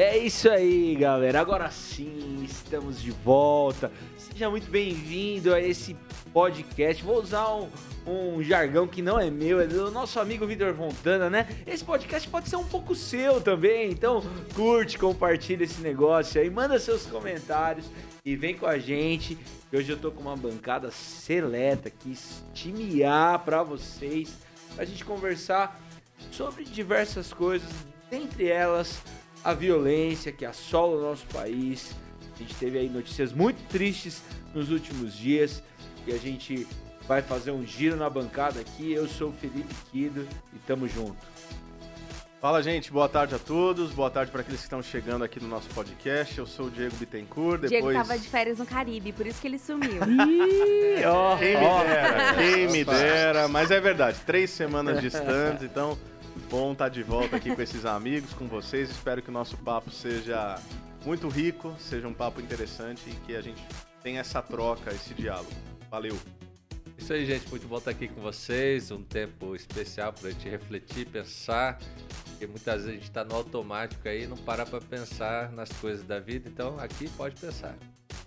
É isso aí, galera. Agora sim, estamos de volta. Seja muito bem-vindo a esse podcast. Vou usar um, um jargão que não é meu, é do nosso amigo Vitor Fontana, né? Esse podcast pode ser um pouco seu também, então curte, compartilha esse negócio aí, manda seus comentários e vem com a gente. Hoje eu tô com uma bancada seleta aqui, time A pra vocês, pra gente conversar sobre diversas coisas, dentre elas a violência que assola o nosso país. A gente teve aí notícias muito tristes nos últimos dias e a gente vai fazer um giro na bancada aqui. Eu sou o Felipe Quido e tamo junto. Fala, gente. Boa tarde a todos. Boa tarde para aqueles que estão chegando aqui no nosso podcast. Eu sou o Diego Bittencourt. Depois... Diego tava de férias no Caribe, por isso que ele sumiu. Ih, ó, Quem me dera, quem me dera. Mas é verdade, três semanas distantes, então bom estar de volta aqui com esses amigos, com vocês. Espero que o nosso papo seja muito rico, seja um papo interessante e que a gente tenha essa troca, esse diálogo. Valeu! Isso aí, gente. Muito bom estar aqui com vocês. Um tempo especial para a gente refletir, pensar. Porque muitas vezes a gente está no automático aí e não para para pensar nas coisas da vida. Então, aqui pode pensar.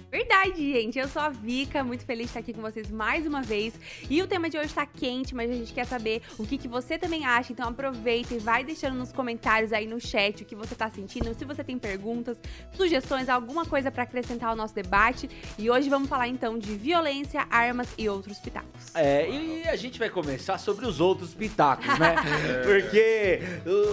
Verdade, gente. Eu sou a Vika, muito feliz de estar aqui com vocês mais uma vez. E o tema de hoje está quente, mas a gente quer saber o que, que você também acha. Então aproveita e vai deixando nos comentários aí no chat o que você está sentindo, se você tem perguntas, sugestões, alguma coisa para acrescentar ao nosso debate. E hoje vamos falar então de violência, armas e outros pitacos. É, e a gente vai começar sobre os outros pitacos, né? Porque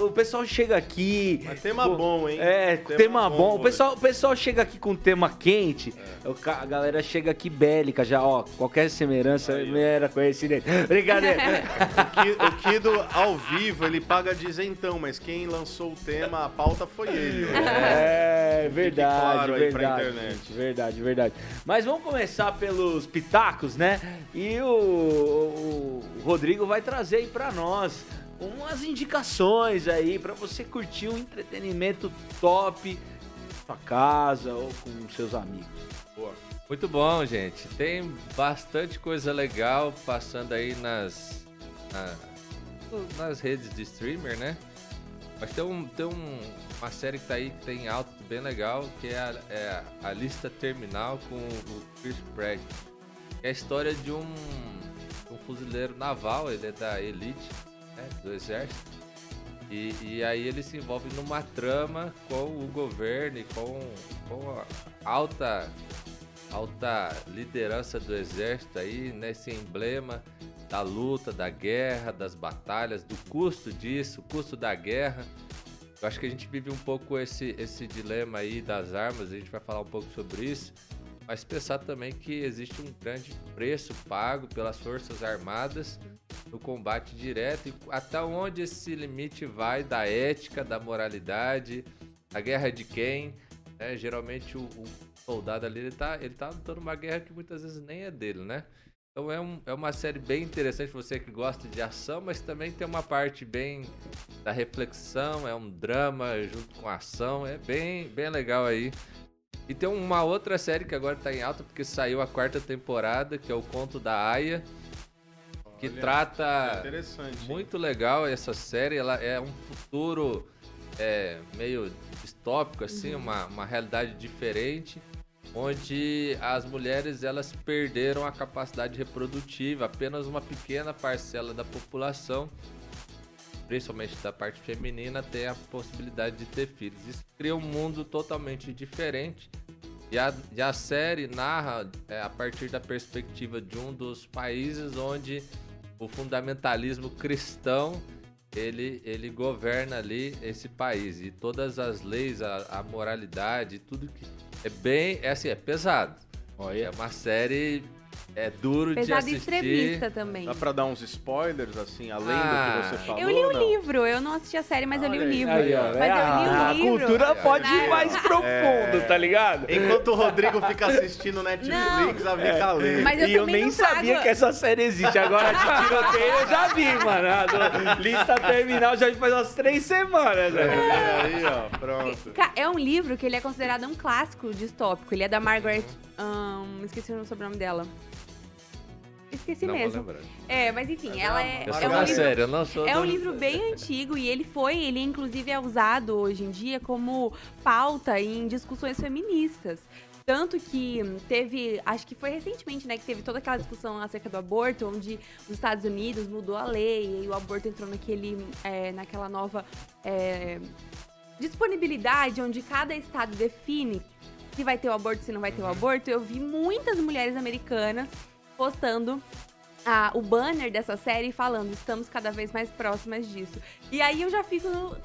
o, pessoal chega aqui. Mas tema bom, hein? É, Tema tema, bom bom. O hoje. pessoal, o pessoal chega aqui com tema quente. O ca- A galera chega aqui bélica já, ó. Qualquer semelhança Aí, ó. era coincidente. Brincadeira. O Ki- O Kido, ao vivo, ele paga dizentão, mas quem lançou o tema, a pauta foi ele. É, verdade, claro verdade. Verdade, verdade. Mas vamos começar pelos pitacos, né? E o, o Rodrigo vai trazer aí pra nós umas indicações aí pra você curtir um entretenimento top sua casa ou com seus amigos. Boa. Muito bom, gente. Tem bastante coisa legal passando aí nas, na- nas redes de streamer, né? Mas tem, um, tem um- uma série que tá aí que tem alto bem legal, que é a, é a Lista Terminal com o Chris Pratt. É a história de um, um fuzileiro naval, ele é da elite né, do exército. E, e aí ele se envolve numa trama com o governo e com, com a alta alta liderança do exército aí nesse emblema da luta, da guerra, das batalhas, do custo disso, custo da guerra. Eu acho que a gente vive um pouco esse, esse dilema aí das armas, a gente vai falar um pouco sobre isso, mas pensar também que existe um grande preço pago pelas forças armadas no combate direto e até onde esse limite vai da ética, da moralidade, a guerra de quem, né? Geralmente o, o soldado ali, ele tá, ele tá lutando uma guerra que muitas vezes nem é dele, né? Então é, um, é uma série bem interessante, você que gosta de ação, mas também tem uma parte bem da reflexão, é um drama junto com ação, é bem, bem legal aí. E tem uma outra série que agora tá em alta, porque saiu a quarta temporada, que é o Conto da Aya, que Olha, trata... Interessante. hein? Muito legal essa série, ela é um futuro é, meio distópico, assim, uma, uma realidade diferente, onde as mulheres elas perderam a capacidade reprodutiva, apenas uma pequena parcela da população, principalmente da parte feminina, tem a possibilidade de ter filhos. Isso cria um mundo totalmente diferente. E a, e a série narra é, a partir da perspectiva de um dos países onde o fundamentalismo cristão ele, ele governa ali esse país e todas as leis, a, a moralidade, tudo que é bem, é assim, é pesado. É Olha. uma série é duro de Pesado e assistir. extremista também. Dá pra dar uns spoilers, assim, além Ah, do que você falou? Eu li o não? livro, eu não assisti a série, mas eu li o aí. livro. Aí, ó, mas é, eu li o a livro. cultura pode ir Né? mais profundo, tá ligado? Enquanto o Rodrigo fica assistindo Netflix, a Vika lê. Mas eu e eu nem trago- sabia que essa série existe. Agora de tiroteio eu já vi, mano. A lista terminal já faz umas três semanas, velho. É, aí, ó, pronto. É um livro que ele é considerado um clássico distópico. Ele é da Margaret. Ahn, esqueci o sobrenome dela. esqueci não mesmo. É, mas enfim, ela é, é sou um livro série, eu não sou É um livro bem antigo e ele foi, ele inclusive é usado hoje em dia como pauta em discussões feministas. Tanto que teve, acho que foi recentemente, né, que teve toda aquela discussão acerca do aborto, onde os Estados Unidos mudou a lei e o aborto entrou naquele, é, naquela nova é, disponibilidade, onde cada estado define se vai ter o aborto, se não vai ter o aborto. Eu vi muitas mulheres americanas postando a- o banner dessa série falando estamos cada vez mais próximas disso. E aí eu já fico no-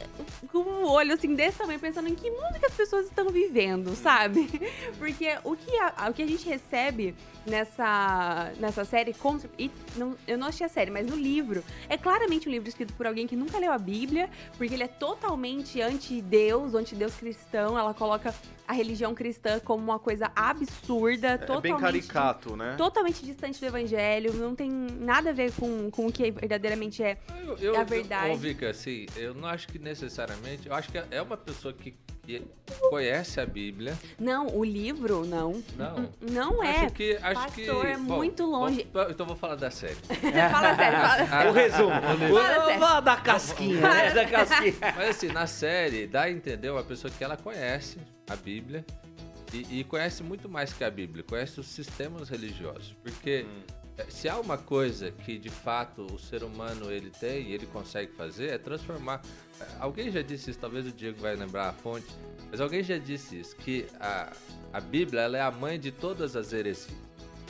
com o olho assim desse tamanho pensando em que mundo que as pessoas estão vivendo, sabe? Porque o que a, o que a gente recebe nessa, nessa série, com, e não, eu não assisti a série, mas no livro, é claramente um livro escrito por alguém que nunca leu a Bíblia, porque ele é totalmente anti-Deus, anti-Deus cristão, ela coloca a religião cristã como uma coisa absurda, É totalmente bem caricato, né? totalmente distante do evangelho, não tem nada a ver com, com o que verdadeiramente é. Eu, eu, É a verdade. Eu, Vika, assim, eu não acho que necessariamente. Eu acho que é uma pessoa que, que conhece a Bíblia. Não, o livro, não. Não. Não é. Acho que. Acho que Pastor, é bom, muito longe. vamos- então vou falar da série. fala sério, fala. O resumo. Fala da casquinha, né? Da casquinha. Mas assim, na série, dá a entender uma pessoa que ela conhece a Bíblia e, e conhece muito mais que a Bíblia, conhece os sistemas religiosos. Porque eh, se há uma coisa que de fato o ser humano ele tem e ele consegue fazer, é transformar. eh, Alguém já disse isso, talvez o Diego vai lembrar a fonte, mas alguém já disse isso, que a, a Bíblia ela é a mãe de todas as heresias.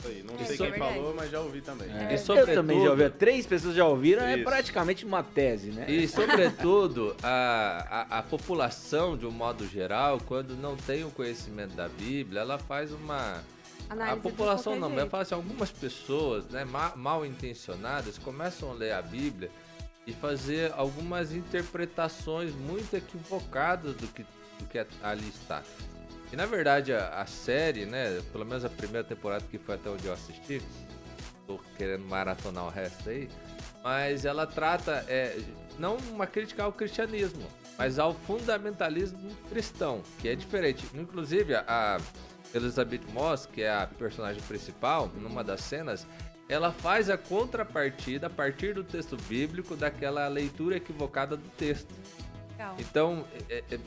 Aí, Não É, sei é quem falou, mas já ouvi também. E Eu sobretudo, também já ouvi. Três pessoas já ouviram, é Isso. praticamente uma tese, né? E, sobretudo, a, a, a população, de um modo geral, quando não tem o conhecimento da Bíblia, ela faz uma. A população não, mas falo assim, algumas pessoas, né, ma- mal intencionadas, começam a ler a Bíblia e fazer algumas interpretações muito equivocadas do que, do que ali está. E na verdade a, a série, né, pelo menos a primeira temporada que foi até onde eu assisti, tô querendo maratonar o resto aí, mas ela trata é, não uma crítica ao cristianismo, mas ao fundamentalismo cristão, que é diferente. Inclusive a Elizabeth Moss, que é a personagem principal, numa das cenas, ela faz a contrapartida a partir do texto bíblico daquela leitura equivocada do texto. Legal. Então, é, é-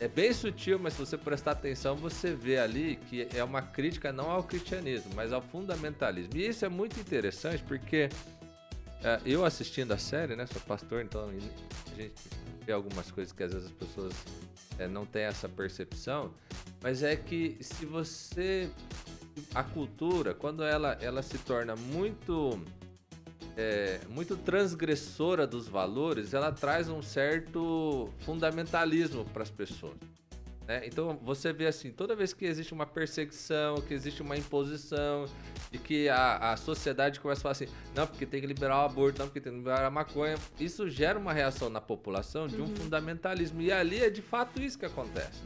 é bem sutil, mas se você prestar atenção, você vê ali que é uma crítica não ao cristianismo, mas ao fundamentalismo. E isso é muito interessante porque é, eu assistindo a série, né, sou pastor, então a gente algumas coisas que às vezes as pessoas é, não têm essa percepção, mas é que se você a cultura, quando ela, ela se torna muito é, muito transgressora dos valores, ela traz um certo fundamentalismo para as pessoas. Né? Então você vê assim, toda vez que existe uma perseguição, que existe uma imposição, e que a, a sociedade começa a falar assim, não, porque tem que liberar o aborto, não, porque tem que liberar a maconha, isso gera uma reação na população de um fundamentalismo. E ali é de fato isso que acontece.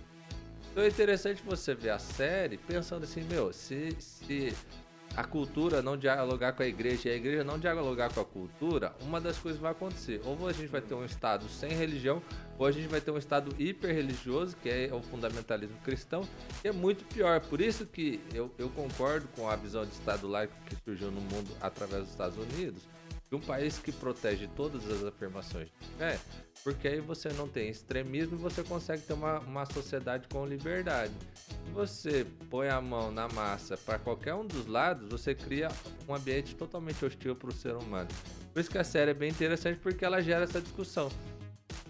Então é interessante você ver a série pensando assim, meu, se, se a cultura não dialogar com a igreja e a igreja não dialogar com a cultura, uma das coisas vai acontecer. Ou a gente vai ter um Estado sem religião, ou a gente vai ter um Estado hiper-religioso, que é o fundamentalismo cristão, que é muito pior. Por isso que eu, eu concordo com a visão de Estado laico que surgiu no mundo através dos Estados Unidos, de um país que protege todas as afirmações fé, porque aí você não tem extremismo e você consegue ter uma, uma sociedade com liberdade. Se você põe a mão na massa para qualquer um dos lados, você cria um ambiente totalmente hostil para o ser humano. Por isso que a série é bem interessante, porque ela gera essa discussão.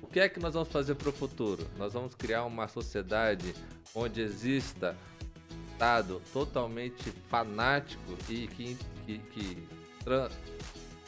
O que é que nós vamos fazer para o futuro? Nós vamos criar uma sociedade onde exista um Estado totalmente fanático e que, que, que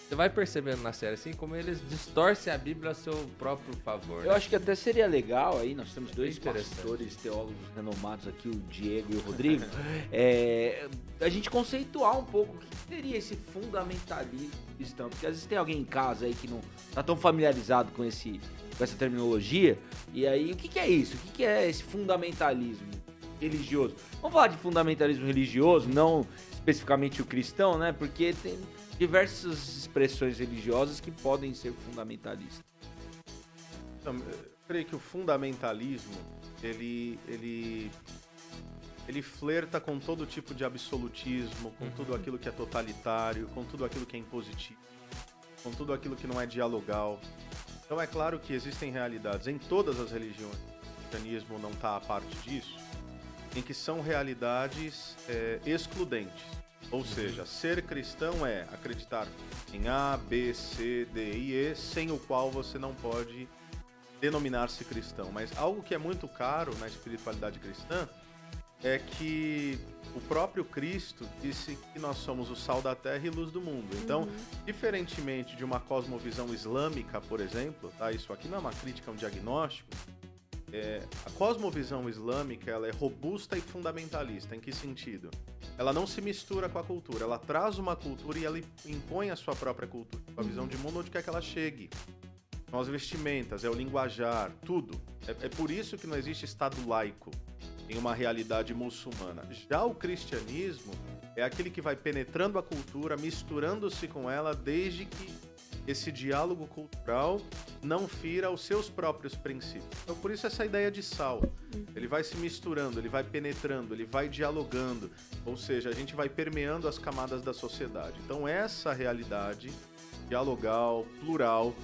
você vai percebendo na série assim como eles distorcem a Bíblia a seu próprio favor. Eu né? acho que até seria legal aí, nós temos dois Interessante. pastores, teólogos renomados aqui, o Diego e o Rodrigo, é, a gente conceituar um pouco o que seria esse fundamentalismo cristão, porque às vezes tem alguém em casa aí que não tá tão familiarizado com, esse, com essa terminologia, e aí o que, que é isso? O que, que é esse fundamentalismo religioso? Vamos falar de fundamentalismo religioso, não especificamente o cristão, né? Porque tem diversas expressões religiosas que podem ser fundamentalistas. Então, eu creio que o fundamentalismo, ele, ele ele flerta com todo tipo de absolutismo, com tudo aquilo que é totalitário, com tudo aquilo que é impositivo, com tudo aquilo que não é dialogal. Então é claro que existem realidades em todas as religiões, o cristianismo não está a parte disso, em que são realidades é, excludentes. Ou seja, ser cristão é acreditar em A, B, C, D e E, sem o qual você não pode denominar-se cristão. Mas algo que é muito caro na espiritualidade cristã é que o próprio Cristo disse que nós somos o sal da terra e luz do mundo. Então, diferentemente de uma cosmovisão islâmica, por exemplo, tá? Isso aqui não é uma crítica, é um diagnóstico. É, a cosmovisão islâmica ela é robusta e fundamentalista. Em que sentido? Ela não se mistura com a cultura. Ela traz uma cultura e ela impõe a sua própria cultura, a visão de mundo onde quer que ela chegue. São as vestimentas, é o linguajar, tudo. É, é por isso que não existe Estado laico em uma realidade muçulmana. Já o cristianismo é aquele que vai penetrando a cultura, misturando-se com ela, desde que esse diálogo cultural não fira os seus próprios princípios. Então, por isso essa ideia de sal. Ele vai se misturando, ele vai penetrando, ele vai dialogando. Ou seja, a gente vai permeando as camadas da sociedade. Então, essa realidade dialogal, plural,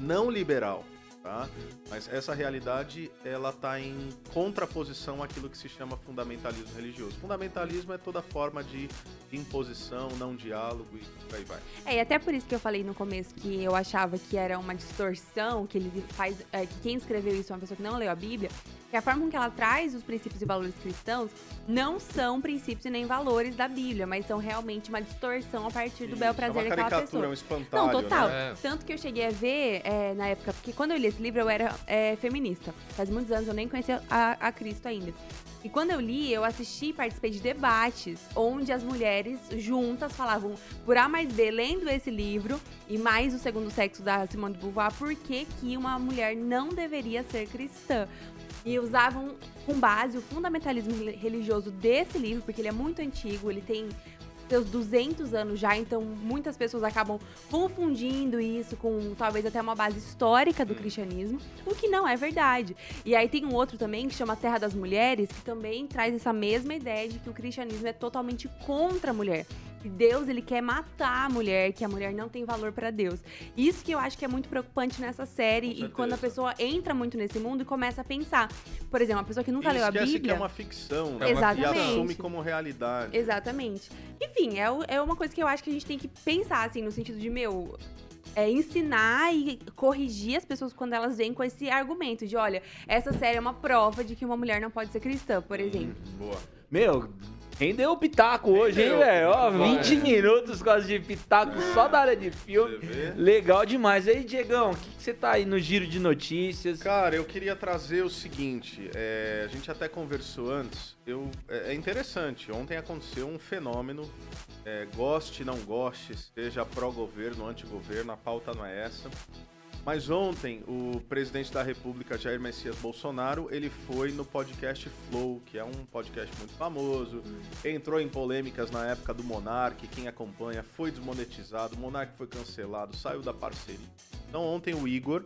não liberal, tá? Mas essa realidade ela está em contraposição àquilo que se chama fundamentalismo religioso. Fundamentalismo é toda forma de imposição, não diálogo e por aí vai. É, e até por isso que eu falei no começo que eu achava que era uma distorção, que ele faz. é, que quem escreveu isso é uma pessoa que não leu a Bíblia, que a forma com que ela traz os princípios e valores cristãos não são princípios e nem valores da Bíblia, mas são realmente uma distorção a partir do bel Isso, prazer é daquela pessoa. um espantalho, Não, total. né? né? Tanto que eu cheguei a ver é, na época, porque quando eu li esse livro eu era é, feminista. Faz muitos anos eu nem conhecia a, a Cristo ainda. E quando eu li, eu assisti e participei de debates onde as mulheres juntas falavam por A mais B, lendo esse livro, e mais o segundo sexo da Simone de Beauvoir, por que, que uma mulher não deveria ser cristã. E usavam com base o fundamentalismo reli- religioso desse livro, porque ele é muito antigo, ele tem seus 200 anos já, então muitas pessoas acabam confundindo isso com talvez até uma base histórica do cristianismo, o que não é verdade. E aí tem um outro também que chama Terra das Mulheres, que também traz essa mesma ideia de que o cristianismo é totalmente contra a mulher. Que Deus ele quer matar a mulher, que a mulher não tem valor pra Deus. Isso que eu acho que é muito preocupante nessa série e quando a pessoa entra muito nesse mundo e começa a pensar. Por exemplo, uma pessoa que nunca E leu a Bíblia. que é uma ficção, né? É uma E Exatamente. assume como realidade. Exatamente. Enfim, é, é uma coisa que eu acho que a gente tem que pensar, assim, no sentido de, meu. É ensinar e corrigir as pessoas quando elas vêm com esse argumento de, olha, essa série é uma prova de que uma mulher não pode ser cristã, por exemplo. Boa. Meu, rendeu o pitaco hoje, hein, velho? Ó, Vai. 20 minutos quase de pitaco só da área de filme. Legal demais. Aí, Diegão, o que, que você tá aí no giro de notícias? Cara, eu queria trazer o seguinte, é, a gente até conversou antes, eu, é, é interessante, ontem aconteceu um fenômeno, é, goste, não goste, seja pró-governo, anti-governo, a pauta não é essa, mas ontem o presidente da república, Jair Messias Bolsonaro, ele foi no podcast Flow, que é um podcast muito famoso, entrou em polêmicas na época do Monark, quem acompanha foi desmonetizado, o Monark foi cancelado, saiu da parceria. Então ontem o Igor,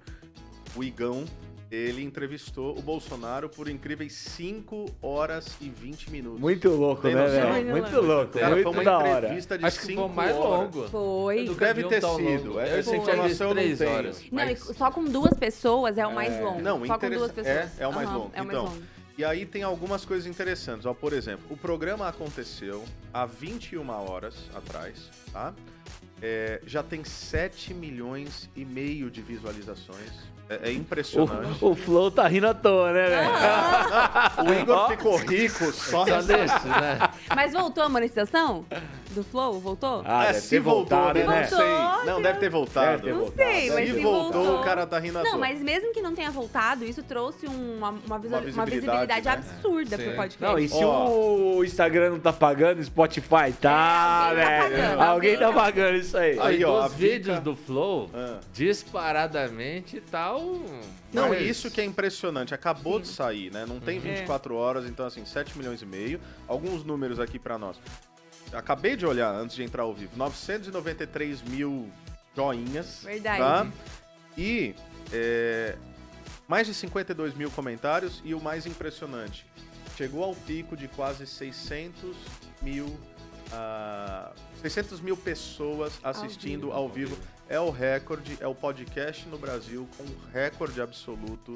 o Igão, ele entrevistou o Bolsonaro por incríveis 5 horas e 20 minutos. Muito louco, Tem né, velho? Muito Muito louco. Cara, foi muito uma da hora. entrevista de Acho que 5 foi o mais horas. longo. Foi. Eu nunca Deve ter sido, longo. essa tinha informação eu não três tenho. horas. Não, mas- só com duas pessoas é o mais longo. Não, só com duas interessa- pessoas. é- é o mais Aham, longo. É o mais Então, longo. E aí tem algumas coisas interessantes. Ó, por exemplo, o programa aconteceu há 21 horas atrás, tá? É, já tem 7 milhões e meio de visualizações. É, é impressionante. O, o Flow tá rindo à toa, né, velho? O Igor ficou rico só Só nessa desse, né? Mas voltou a monetização do Flow? Voltou? Ah, É, deve se ter voltou, voltado, né? né? Não sei. Voltou, Não, deve ter voltado. Deve ter Não voltado. sei, mas Se se voltou, voltou- o cara tá rindo à Não, toa. mas mesmo que não tenha voltado, isso trouxe uma, uma, uma visibilidade, visibilidade, né? absurda Sim. pro podcast. Não, e se Ó. o Instagram não tá pagando, o Spotify tá, É, alguém tá velho. pagando, alguém alguém tá tá- pagando isso aí. Aí, ó, Vika- vídeos do Flow, Ah. disparadamente tá um... Não, mas- e isso que é impressionante. Acabou de sair, né? Não Uhum. tem 24 horas, então assim, 7 milhões e meio. Alguns números aqui pra nós. Acabei de olhar antes de entrar ao vivo. 993 mil joinhas. Verdade. Tá? E é, mais de 52 mil comentários. E o mais impressionante, chegou ao pico de quase 600 mil, ah, 600 mil pessoas assistindo vivo. ao vivo. É o recorde, é o podcast no Brasil com recorde absoluto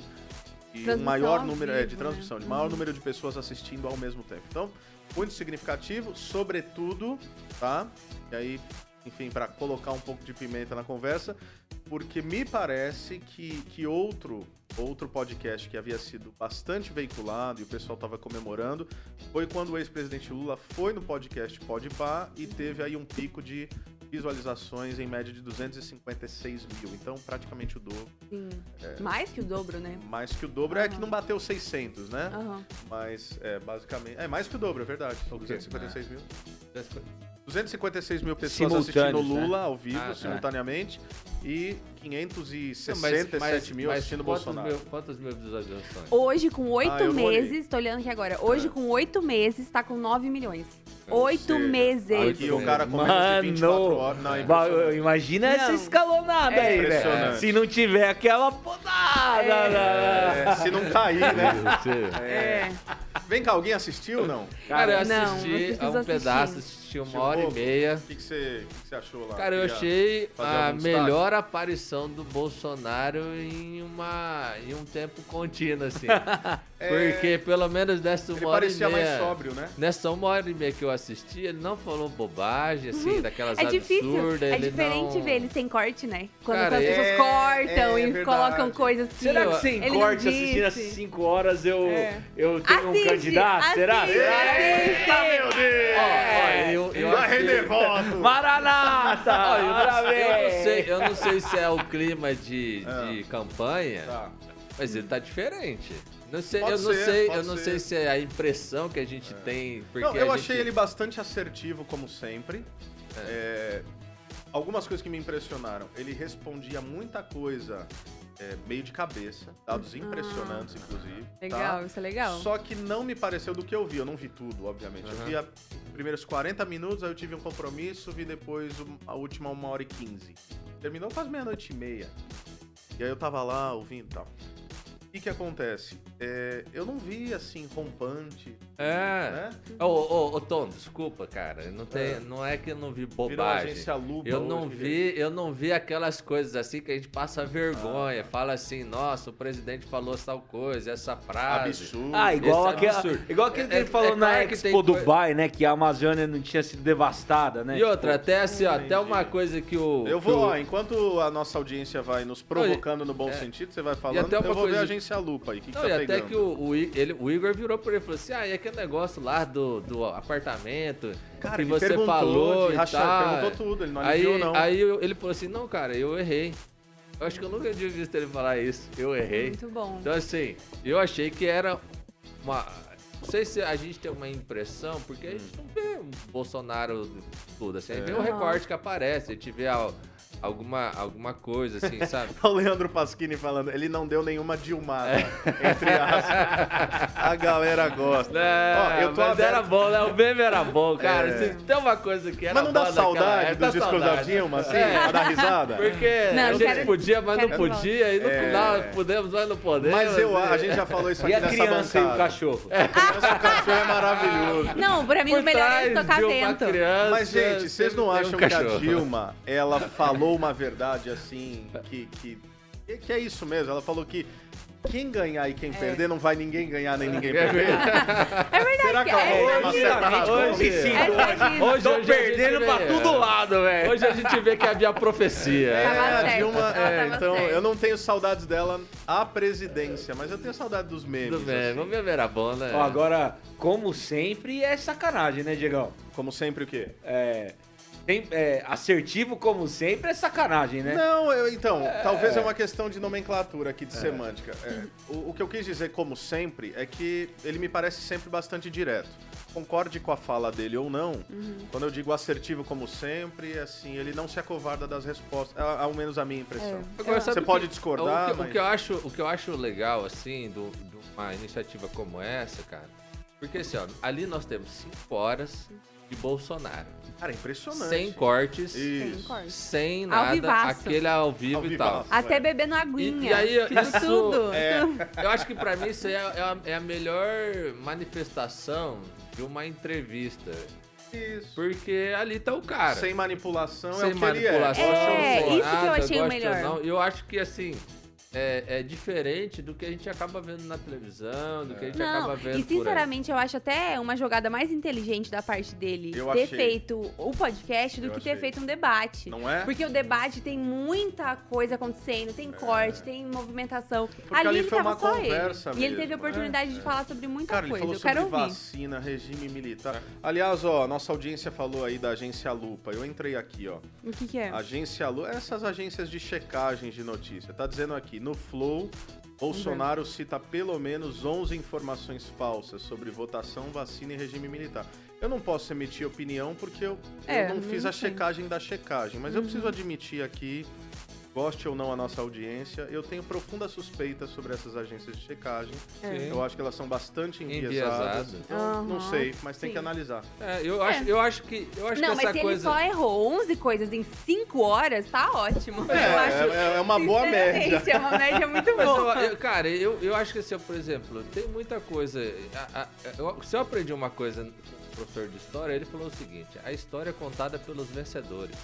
e o maior ao número é, de vivo, né? transmissão, de maior Uhum. número de pessoas assistindo ao mesmo tempo. Então, muito significativo, sobretudo, tá? E aí, enfim, para colocar um pouco de pimenta na conversa, porque me parece que, que outro outro podcast que havia sido bastante veiculado e o pessoal estava comemorando foi quando o ex-presidente Lula foi no podcast Podpah e teve aí um pico de visualizações em média de 256 mil. Então, praticamente o dobro. Sim. Mais que o dobro, né? Mais que o dobro. É que não bateu 600, né? Aham. Mas, é, basicamente... É mais que o dobro, é verdade. São O quê? 256 mil. Das co- 256 mil pessoas assistindo né? Lula ao vivo, Ah, tá. simultaneamente. E Não, 567 mil assistindo quantos Bolsonaro. Mil, quantas mil visualizações? Hoje, com oito Ah, não meses, tô olhando aqui agora. Hoje, É. com oito meses, tá com 9 milhões. Ou Oito meses. Aqui o cara com menos de 24 horas. Não, é imagina essa Não. escalonada É. aí, velho. Impressionante. Se não tiver aquela podada. né? É, se não cair, né? É. Vem cá, alguém assistiu ou não? Cara, eu Não, assisti preciso a um pedaço, assistir. Assisti uma Assistiu hora e meia. O que, que, você, que você achou lá? Cara, eu Queria achei a algum destaque? melhor aparição do Bolsonaro em uma em um tempo contínuo, assim. É, Porque pelo menos nessa Ele uma hora e parecia meia... mais sóbrio, né? Nessa uma hora e meia que eu assisti, ele não falou bobagem, assim, daquelas É difícil. absurdas. É ele diferente não... ver ele sem corte, né? Quando Cara, as pessoas é- cortam é e verdade. colocam coisas assim. Será que sem ele corte assistindo às disse. 5 horas eu, É. eu tenho um Assiste, candidato? Será? assiste. Será? Eita, meu Deus! Ó, ó, eu, eu Vai achei- render voto! Maranata! Eu, não, eu sei, eu não sei se é o clima de, Ah. de campanha, Tá. mas ele tá diferente. Não sei, Pode eu não ser, sei, eu não ser. sei se é a impressão que a gente tem, porque Não, eu a achei gente- ele bastante assertivo, como sempre. É, algumas coisas que me impressionaram. Ele respondia muita coisa é, meio de cabeça, dados impressionantes, inclusive. tá? Legal, isso é legal. Só que não me pareceu do que eu vi. Eu não vi tudo, obviamente. Eu Aham. vi a- os primeiros 40 minutos, aí eu tive um compromisso, vi depois um- a última uma hora e 15. Terminou quase meia-noite e meia. E aí eu tava lá ouvindo e tal. O que que acontece? É, eu não vi, assim, rompante, É. né? Ô, ô, ô, Tom, desculpa, cara. Não, tem, É. não é que eu não vi bobagem. Eu não hoje, vi, eu não vi aquelas coisas assim que a gente passa Ah. vergonha. Fala assim, nossa, o presidente falou tal coisa, essa frase. Absurdo. Ah, igual, é aquele, igual aquele que É- ele falou é na claro que Expo Dubai, né? Que a Amazônia não tinha sido devastada, né? E outra, Tipo, até assim, ó, até uma coisa que o. Eu que vou, o- ó, enquanto a nossa audiência vai nos provocando no bom é. sentido, você vai falando, até uma eu vou ver coisa- a agência Lupa aí, o que, que Não, tá e até que o, o, I- ele, o Igor virou por ele e falou assim: ah, e aquele negócio lá do, do apartamento Cara, que você perguntou falou de e rachar- tal. perguntou tudo, ele não aí, aliviou, não. Aí eu- ele falou assim: não, cara, eu errei. Eu acho que eu nunca tinha visto ele falar isso. Eu errei. Muito bom. Então, assim, eu achei que era uma. Não sei se a gente tem uma impressão, porque a gente não vê um Bolsonaro tudo, assim. A gente vê um Aham. recorte que aparece, a gente vê al- alguma, alguma coisa, assim, sabe? O Leandro Pasquini falando, ele não deu nenhuma Dilmada, entre aspas. A galera gosta. Não, Ó, eu tô mas aberto- era bom, né? O meme era bom, cara. É. Se tem uma coisa que era Mas não dá saudade época, dos discos da. Dilma, assim, É. pra dar risada? Porque Não, a gente quero- podia, mas não podia, e no É. final podemos, mas não podemos. Mas eu, e- a gente já falou isso E aqui a nessa criança e o bancada. cachorro? A criança e o cachorro é maravilhoso. Não, pra mim Por o melhor é tocar de criança, Mas, gente, vocês não tem um acham que a. Dilma, ela falou uma verdade assim, que, que, que é isso mesmo? Ela falou que quem ganhar e quem perder, não vai ninguém ganhar nem ninguém É perder. É verdade. Será que é, ela falou é uma certa sinto É hoje. Hoje, Tô hoje a gente perdendo vê- pra todo lado, velho. Hoje a gente vê que havia profecia. É, a certo, Dilma, é, então certa. eu não tenho saudades dela à presidência, mas eu tenho saudade dos memes. Tudo bem, assim. vamos ver era bom, né? Ó, agora, como sempre, é sacanagem, né, Diegão? Como sempre o quê? É, tem- é, assertivo, como sempre, é sacanagem, né? Não, eu, então, talvez é uma questão de nomenclatura aqui, de semântica. É, o, o que eu quis dizer, como sempre, é que ele me parece sempre bastante direto. Concorde com a fala dele ou não, quando eu digo assertivo como sempre, assim, ele não se acovarda das respostas, ao menos a minha impressão. Agora, Eu- sabe Você o pode que- discordar, o que, o mas- que eu acho, o que eu acho legal, assim, do- de uma iniciativa como essa, cara, porque assim, ó, ali nós temos cinco horas de Bolsonaro. Cara, impressionante. Sem cortes, Sem Isso. corte. sem nada, vivaço. aquele ao vivo Ao e tal. vivaço. Até Ué. bebendo aguinha. E- e aí, isso- tudo. É, Eu acho que pra mim isso é, é a, é a melhor manifestação de uma entrevista. isso. Porque ali tá o cara. Sem manipulação é Sem o que ele é. manipulação. É, isso que eu achei o ou melhor. não. Eu acho que assim. É, é diferente do que a gente acaba vendo na televisão, do que a gente acaba Não, vendo e por aí. sinceramente eu acho até uma jogada mais inteligente da parte dele Eu ter achei. feito o podcast do Eu que ter achei. feito um debate. Não é? Porque o debate tem muita coisa acontecendo, tem corte, tem movimentação. Porque ali ali ele foi tava uma só conversa ele. E ele teve a mesmo, né? oportunidade de falar sobre muita Cara, ele coisa. falou Eu quero sobre ouvir. vacina, regime militar. Aliás, ó, nossa audiência falou aí da agência Lupa. Eu entrei aqui, ó. O que, que é? Agência Lupa, essas agências de checagem de notícia. Tá dizendo aqui, no Flow, Bolsonaro cita pelo menos 11 informações falsas sobre votação, vacina e regime militar. Eu não posso emitir opinião porque eu, eu É, não não fiz a checagem da checagem, mas eu preciso admitir aqui, goste ou não a nossa audiência, eu tenho profunda suspeita sobre essas agências de checagem. É. Eu acho que elas são bastante enviesadas. Enviesadas. Então, não Aham, sei, mas tem sim. que analisar. É, eu, acho, eu acho que, eu acho Não, que mas essa se coisa. ele só errou 11 coisas em 5 horas, tá ótimo. É, eu acho. é- é uma boa média. É uma média muito Mas eu- boa. eu- cara, eu, eu acho que assim, por exemplo, tem muita coisa. a- a- eu- se eu aprendi uma coisa com o professor de história, ele falou o seguinte: a história é contada pelos vencedores.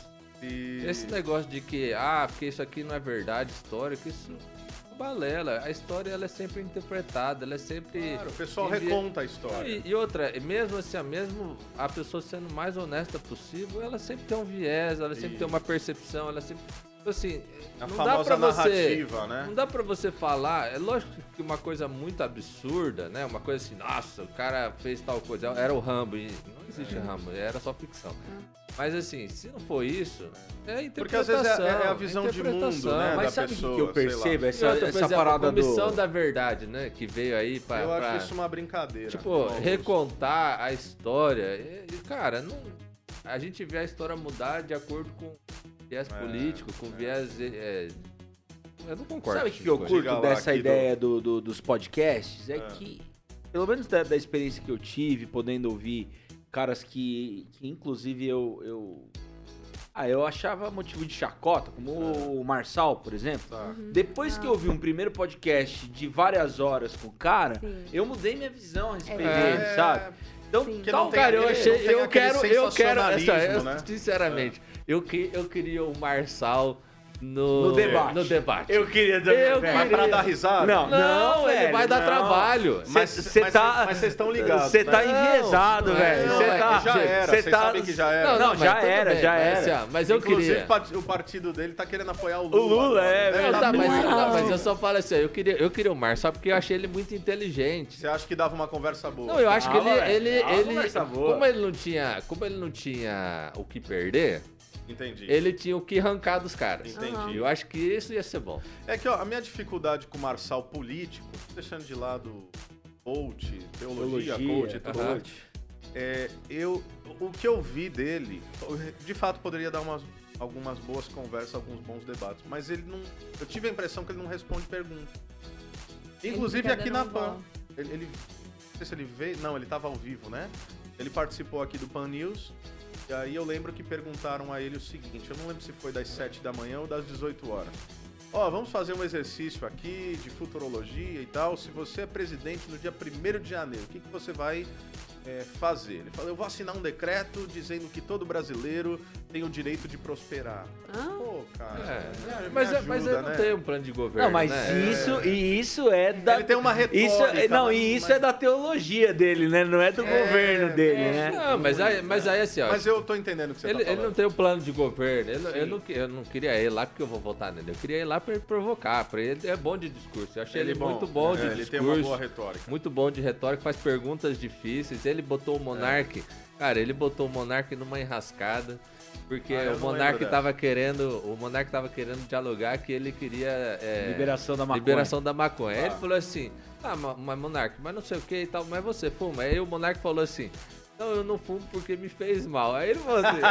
E... Esse negócio de que, ah, porque isso aqui não é verdade histórica, isso é balela. A história ela é sempre interpretada, ela é sempre. Claro, o pessoal reconta a história. E, e outra, mesmo assim, mesmo a pessoa sendo mais honesta possível, ela sempre tem um viés, ela sempre Isso. tem uma percepção, ela sempre. Assim, A não dá famosa pra você. narrativa, né? Não dá pra você falar, é lógico que uma coisa muito absurda, né? Uma coisa assim, nossa, o cara fez tal coisa, era o Rambo, e não existe É. Rambo, era só ficção. Mas assim, se não for isso, é Porque às vezes interpretação. é, é a visão de mundo, interpretação. né, Mas da sabe o que eu percebo? Essa, outra, essa exemplo, parada a comissão do... da verdade, né? Que veio aí pra. Eu pra- acho isso uma brincadeira. Tipo, recontar a história. E, cara, não, a gente vê a história mudar de acordo com viés É, político, com viés. é, eu não concordo. Sabe o que que eu curto Diga dessa aqui do- ideia do... do- dos podcasts? É, É. que, pelo menos da, da experiência que eu tive, podendo ouvir caras que, que inclusive, eu, eu... Ah, eu achava motivo de chacota, como o Marçal, por exemplo. Tá. Depois que eu ouvi um primeiro podcast de várias horas com o cara, Sim. eu mudei minha visão a respeito É. dele, sabe? Então, tal Cara, eu achei. Eu quero. Eu quero. Essa, né? Sinceramente, eu, que, eu queria o Marçal no, No debate. No debate. Eu queria Eu velho. Mas pra dar risada? Não, Não, ele velho, vai dar não. trabalho. Mas- Cê mas- tá, mas vocês estão ligados, Você né? tá Não, enviesado, não, velho. não, Você é, tá. já era, cê vocês tá- sabem que já era. Não, mas já era, bem, já mas, era. assim, mas eu Inclusive, queria. o partido dele tá querendo apoiar o Lula. O Lula, é, Não, tá mas, não, mas eu só falo assim, eu queria, eu queria o Marçal porque eu achei ele muito inteligente. Você acha que dava uma conversa boa? Não, eu acho que Calma, ele, velho. ele, ele conversa boa. como ele não tinha, como ele não tinha o que perder, Entendi. ele tinha o que arrancar dos caras. Entendi. Eu acho que isso ia ser bom. É que ó, a minha dificuldade com o Marçal político, deixando de lado coach, teologia, coach e tudo aham. mais, é, eu, o que eu vi dele, de fato poderia dar umas, algumas boas conversas, alguns bons debates, mas ele não. Eu tive a impressão que ele não responde perguntas. Inclusive aqui na PAN. Ele, ele- Não sei se ele veio. Não, ele tava ao vivo, né? Ele participou aqui do Pan News. E aí eu lembro que perguntaram a ele o seguinte: eu não lembro se foi das 7 da manhã ou das 18 horas. Ó, vamos fazer um exercício aqui de futurologia e tal. Se você é presidente no dia 1 de janeiro, o que, que você vai é, fazer? Ele falou: eu vou assinar um decreto dizendo que todo brasileiro tem o direito de prosperar. Ah, cara. É. Mas, ajuda, mas ele não né? tem um plano de governo, Não, mas né? isso, e isso é da. Ele tem uma retórica. Isso, é- não, mas- e isso mas- é da teologia dele, né? Não é do É, governo dele, é. né? Não, mas aí, mas aí assim, ó. Mas eu tô entendendo o que você ele, tá ele falando. não tem o plano de governo. Ele- Sim. eu, não, eu não queria ir lá porque eu vou votar nele. Eu queria ir lá pra ele provocar. Pra ele é bom de discurso. Eu achei ele, muito bom É, de Ele tem discurso. uma boa retórica. Muito bom de retórica, faz perguntas difíceis. Ele botou o Monark. Cara, ele botou o Monark numa enrascada. Porque Ah, o Monark lembro tava querendo. O Monark tava querendo dialogar que ele queria. é, Liberação da maconha. Liberação da maconha. Aí Ah. ele falou assim: Ah, ma- mas Monark, mas não sei o que e tal, mas você fuma. Aí o Monark falou assim: Não, eu não fumo porque me fez mal. Aí ele falou assim.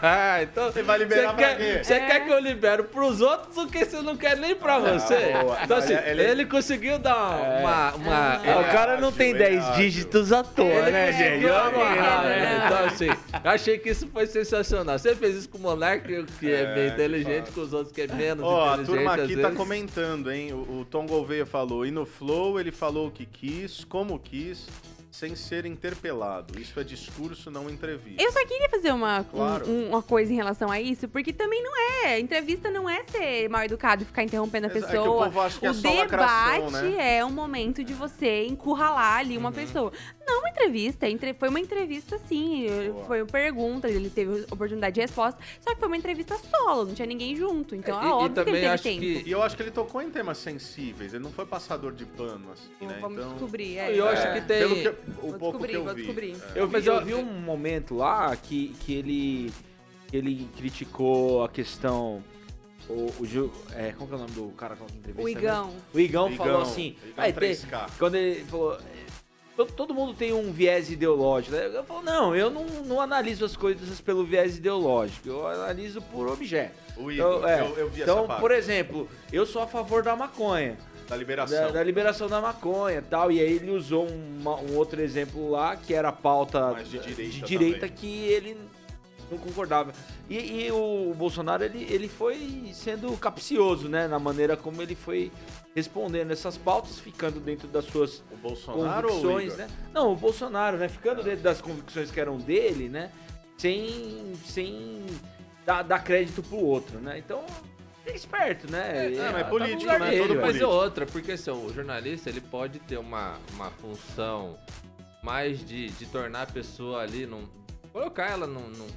ah, então. Você vai liberar você pra quer, quê? Você É. quer que eu libero pros outros o que você não quer nem pra você? Ah, boa. Então, assim, Ele- ele, ele- conseguiu dar uma. uma É. o cara não ágil, tem ele 10 ágil. dígitos à toa, É, né, é, gente? é, é, é, né? é. Então, assim, eu achei que isso foi sensacional. Você fez isso com o Monark, que é, É, bem inteligente, fala. com os outros que é menos Ó, a inteligente. turma aqui tá vezes. comentando, hein? O, o Tom Gouveia falou, e no Flow ele falou o que quis, como quis, sem ser interpelado. Isso é discurso, não entrevista. Eu só queria fazer uma, um- Claro. um- uma coisa em relação a isso, porque também não é. Entrevista não é ser mal educado e ficar interrompendo a Exa- é que o pessoa. povo acha que é o só debate lacração, né? é um momento de você encurralar ali uma pessoa. Não uma entrevista. entre- Foi uma entrevista, sim. Boa. Foi uma pergunta, ele teve oportunidade de resposta. Só que foi uma entrevista solo, não tinha ninguém junto. Então É, é, e- e óbvio que também ele teve acho tempo. que- E eu acho que ele tocou em temas sensíveis, ele não foi passador de pano, assim, né? Vamos Então, descobrir. É. E eu acho é, que tem- Pelo que, o Vou pouco descobrir, que eu vou vi. descobrir. É. Eu vi, Mas eu vi um momento lá que, que ele que ele criticou a questão. O, o Ju- é, como que é o nome do cara a entrevista? O né? Igão. O Igão, Igão, falou assim. Igão "Aí, tem- 3K. quando ele falou. Todo, mundo tem um viés ideológico. né? Eu falo, não, eu não, não analiso as coisas pelo viés ideológico, eu analiso por objeto. O Igor, Então, é, eu, eu vi então por exemplo, eu sou a favor da maconha. da liberação. Da, da liberação da maconha e tal. E aí ele usou uma- um outro exemplo lá, que era a pauta Mas de direita direita também. que ele não concordava. E, e o Bolsonaro, ele, ele foi sendo capcioso, né? Na maneira como ele foi respondendo essas pautas, ficando dentro das suas O Bolsonaro ou o convicções, né? Não, o Bolsonaro, né? Ficando dentro das convicções que eram dele, né? Sem, sem dar, dar crédito pro outro, né? Então, é esperto, né? É, não, mas é tá político, lugar né? Todo. Mas é outra, porque assim, o jornalista ele pode ter uma, uma função mais de, de tornar a pessoa ali num. colocar ela num, num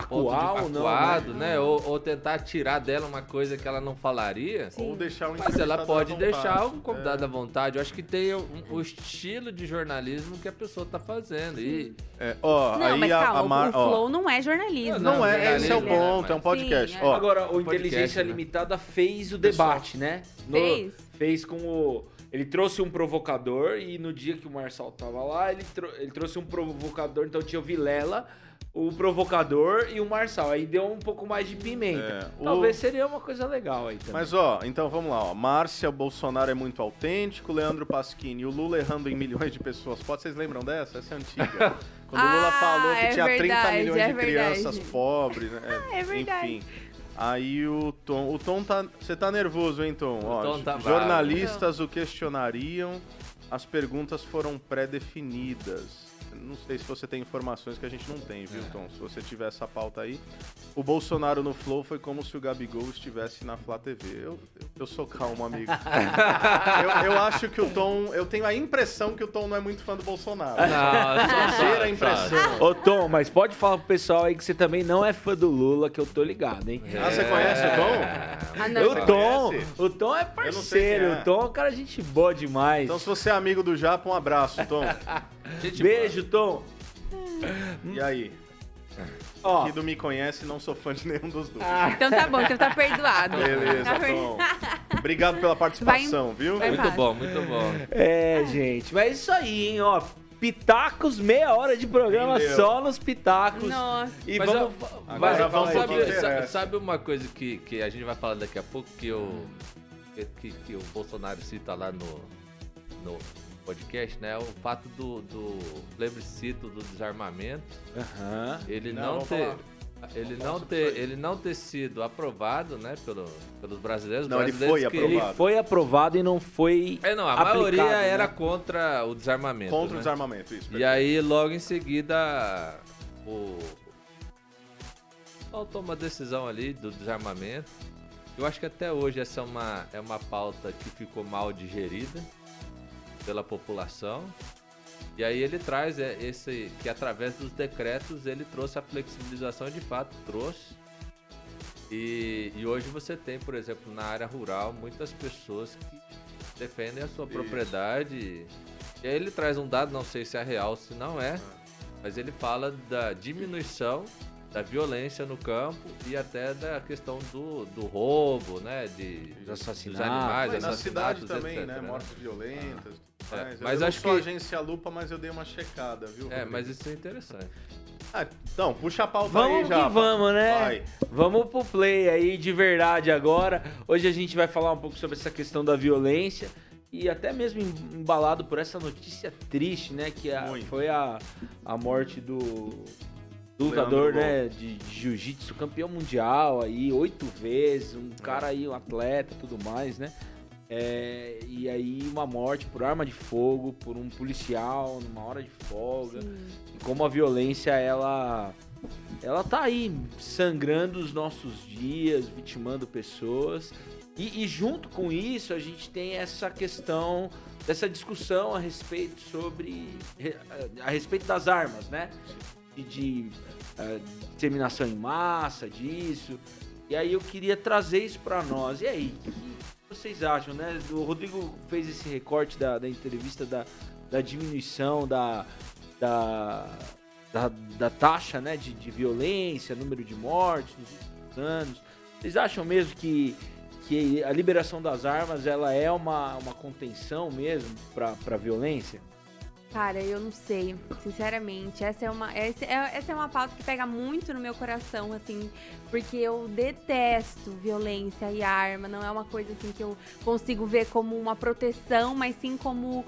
Acuar de ou não, acuado, né? né? Ou, ou tentar tirar dela uma coisa que ela não falaria. Ou deixar o Mas ela pode deixar o convidado É. à vontade. Eu acho que tem o, o estilo de jornalismo que a pessoa tá fazendo. E É, ó, Não, aí mas a, calma, a Mar... o ó, Flow não é jornalismo. não, Não, é, esse é o jornalismo, ponto, né, é um podcast. Sim, é. Ó, Agora, o podcast, Inteligência né? Limitada fez o Pessoal. debate, né? No- Fez. Fez com o. Ele trouxe um provocador e no dia que o Marçal tava lá, ele, trou- ele trouxe um provocador, então tinha o Vilela, o provocador e o Marçal. Aí deu um pouco mais de pimenta. É, o- Talvez seria uma coisa legal aí também. Mas ó, então vamos lá, ó. Márcia Bolsonaro é muito autêntico, Leandro Pasquini, o Lula errando em milhões de pessoas. Pode vocês lembram dessa? Essa é antiga. Quando o Lula Ah, falou que é tinha 30 verdade, milhões é de crianças verdade. pobres, né? é verdade. Enfim. Aí o Tom, o Tom tá, você tá nervoso, hein, Tom? O Ó, Tom tá bravo. jornalistas o questionariam, as perguntas foram pré-definidas. Não sei se você tem informações que a gente não tem, viu, É. Tom? Se você tiver essa pauta aí. O Bolsonaro no Flow foi como se o Gabigol estivesse na Flá TV. Eu, eu, sou calmo, amigo. eu, eu acho que o Tom. Eu tenho a impressão que o Tom não é muito fã do Bolsonaro. Não, só- a impressão. Ô Tom, mas pode falar pro pessoal aí que você também não é fã do Lula, que eu tô ligado, hein? Ah, você conhece o Tom? Ah, não. O Tom, o Tom é parceiro, é. o Tom é um cara gente boa demais. Então, se você é amigo do Japa, um abraço, Tom. Gente, Beijo, Tom. E aí? Ó, Que não me conhece, não sou fã de nenhum dos dois. Então tá bom, então tá perdoado. Beleza, Tá Tom. Obrigado pela participação, viu? vai- Muito bom, muito bom. É, gente, mas é isso aí, hein, ó. Pitacos, meia hora de programa Entendeu? só nos pitacos. Nossa. E Mas, vamos. ó, Agora vai, vamos pro que sabe, sabe uma coisa que, que a gente vai falar daqui a pouco que, eu, que, que- que o Bolsonaro cita lá no, no podcast, né? O fato do, do plebiscito do desarmamento, Aham. ele Não, não, ter. Ele não, ter, ele não ter sido aprovado, né, pelo, pelos brasileiros. Não, ele brasileiros foi que- aprovado. Ele foi aprovado e não foi. É, não, a aplicado, maioria né? era contra o desarmamento. Contra o né? desarmamento, isso. E aí, logo em seguida, o. Só toma a decisão ali do desarmamento. Eu acho que até hoje essa é uma, é uma pauta que ficou mal digerida pela população. E aí ele traz é, esse que através dos decretos ele trouxe a flexibilização de fato trouxe. E, e hoje você tem, por exemplo, na área rural, muitas pessoas que defendem a sua Isso. propriedade. E aí ele traz um dado, não sei se é real, se não é, mas ele fala da diminuição da violência no campo e até da questão do, do roubo, né? De, Dos assassinatos. dos animais, Mas na cidade também, etc, né? Mortes violentas. Mas, mas eu acho não sou que- agência lupa, mas eu dei uma checada, viu? É, Rodrigo? mas isso é interessante. Ah, então, puxa a pauta Vamos aí que já. vamos, né? Vai. Vamos pro play aí de verdade agora. Hoje a gente vai falar um pouco sobre essa questão da violência e até mesmo em- embalado por essa notícia triste, né? Que a- foi a, a morte do lutador, né? De, de jiu-jitsu, campeão mundial aí, oito vezes, um É. cara aí, um atleta tudo mais, né? É, e aí uma morte por arma de fogo, por um policial numa hora de folga Sim. e como a violência ela ela tá aí sangrando os nossos dias, vitimando pessoas. E, e junto com isso a gente tem essa questão dessa discussão a respeito sobre a respeito das armas, né? De disseminação em massa disso. E aí eu queria trazer isso para nós. E aí, o que vocês acham, né? O Rodrigo fez esse recorte da, da entrevista da, da diminuição da, da, da, da taxa né, de, de violência, número de mortes nos últimos anos. Vocês acham mesmo que, que a liberação das armas ela é uma, uma contenção mesmo para a violência? Cara, eu não sei, sinceramente. Essa é uma, essa é, essa é uma pauta que pega muito no meu coração, assim, porque eu detesto violência e arma. Não é uma coisa assim que eu consigo ver como uma proteção, mas sim como.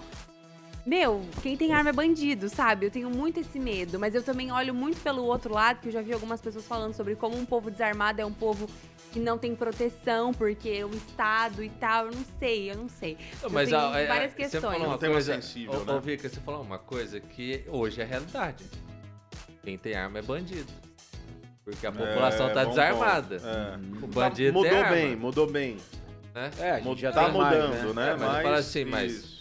Meu, quem tem arma é bandido, sabe? Eu tenho muito esse medo, mas eu também olho muito pelo outro lado, que eu já vi algumas pessoas falando sobre como um povo desarmado é um povo que não tem proteção, porque o Estado e tal, eu não sei, eu não sei. Não, Eu mas tenho a- a- várias Você questões. falou uma Um coisa, sensível, ô, né? ô, Vika, você falou uma coisa que hoje é realidade. Quem tem arma é bandido. Porque a população É, tá bom desarmada. É. O Tá- bandido mudou tem arma, bem, mudou bem. né? É, a gente já tá tem mais, mudando, né? É, mas eu falo assim, isso. Mas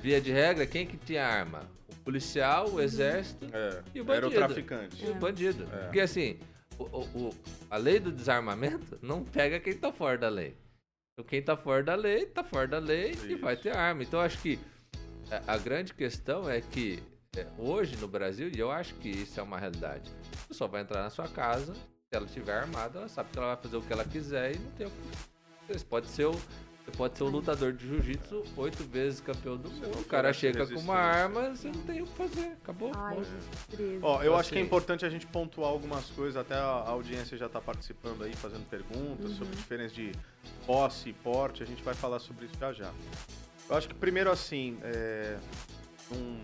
via de regra, quem que tinha arma? O policial, o exército É, E o era o bandido. traficante. e o bandido. É. Porque assim, o- o- o- a lei do desarmamento não pega quem tá fora da lei. Então quem tá fora da lei, tá fora da lei e Isso. vai ter arma. Então acho que a, grande questão é que é, hoje no Brasil, e eu acho que isso é uma realidade, a pessoa vai entrar na sua casa, se ela estiver armada, ela sabe que ela vai fazer o que ela quiser e não tem o que. Pode ser o. Você pode ser um lutador de jiu-jitsu oito vezes campeão do mundo. O cara oferece chega com uma arma, você não tem o que fazer. Acabou. Ai. Ó, eu acho que é assim- importante a gente pontuar algumas coisas, até a audiência já está participando aí, fazendo perguntas sobre diferença de posse e porte, a gente vai falar sobre isso já já. Eu acho que primeiro assim, é, num-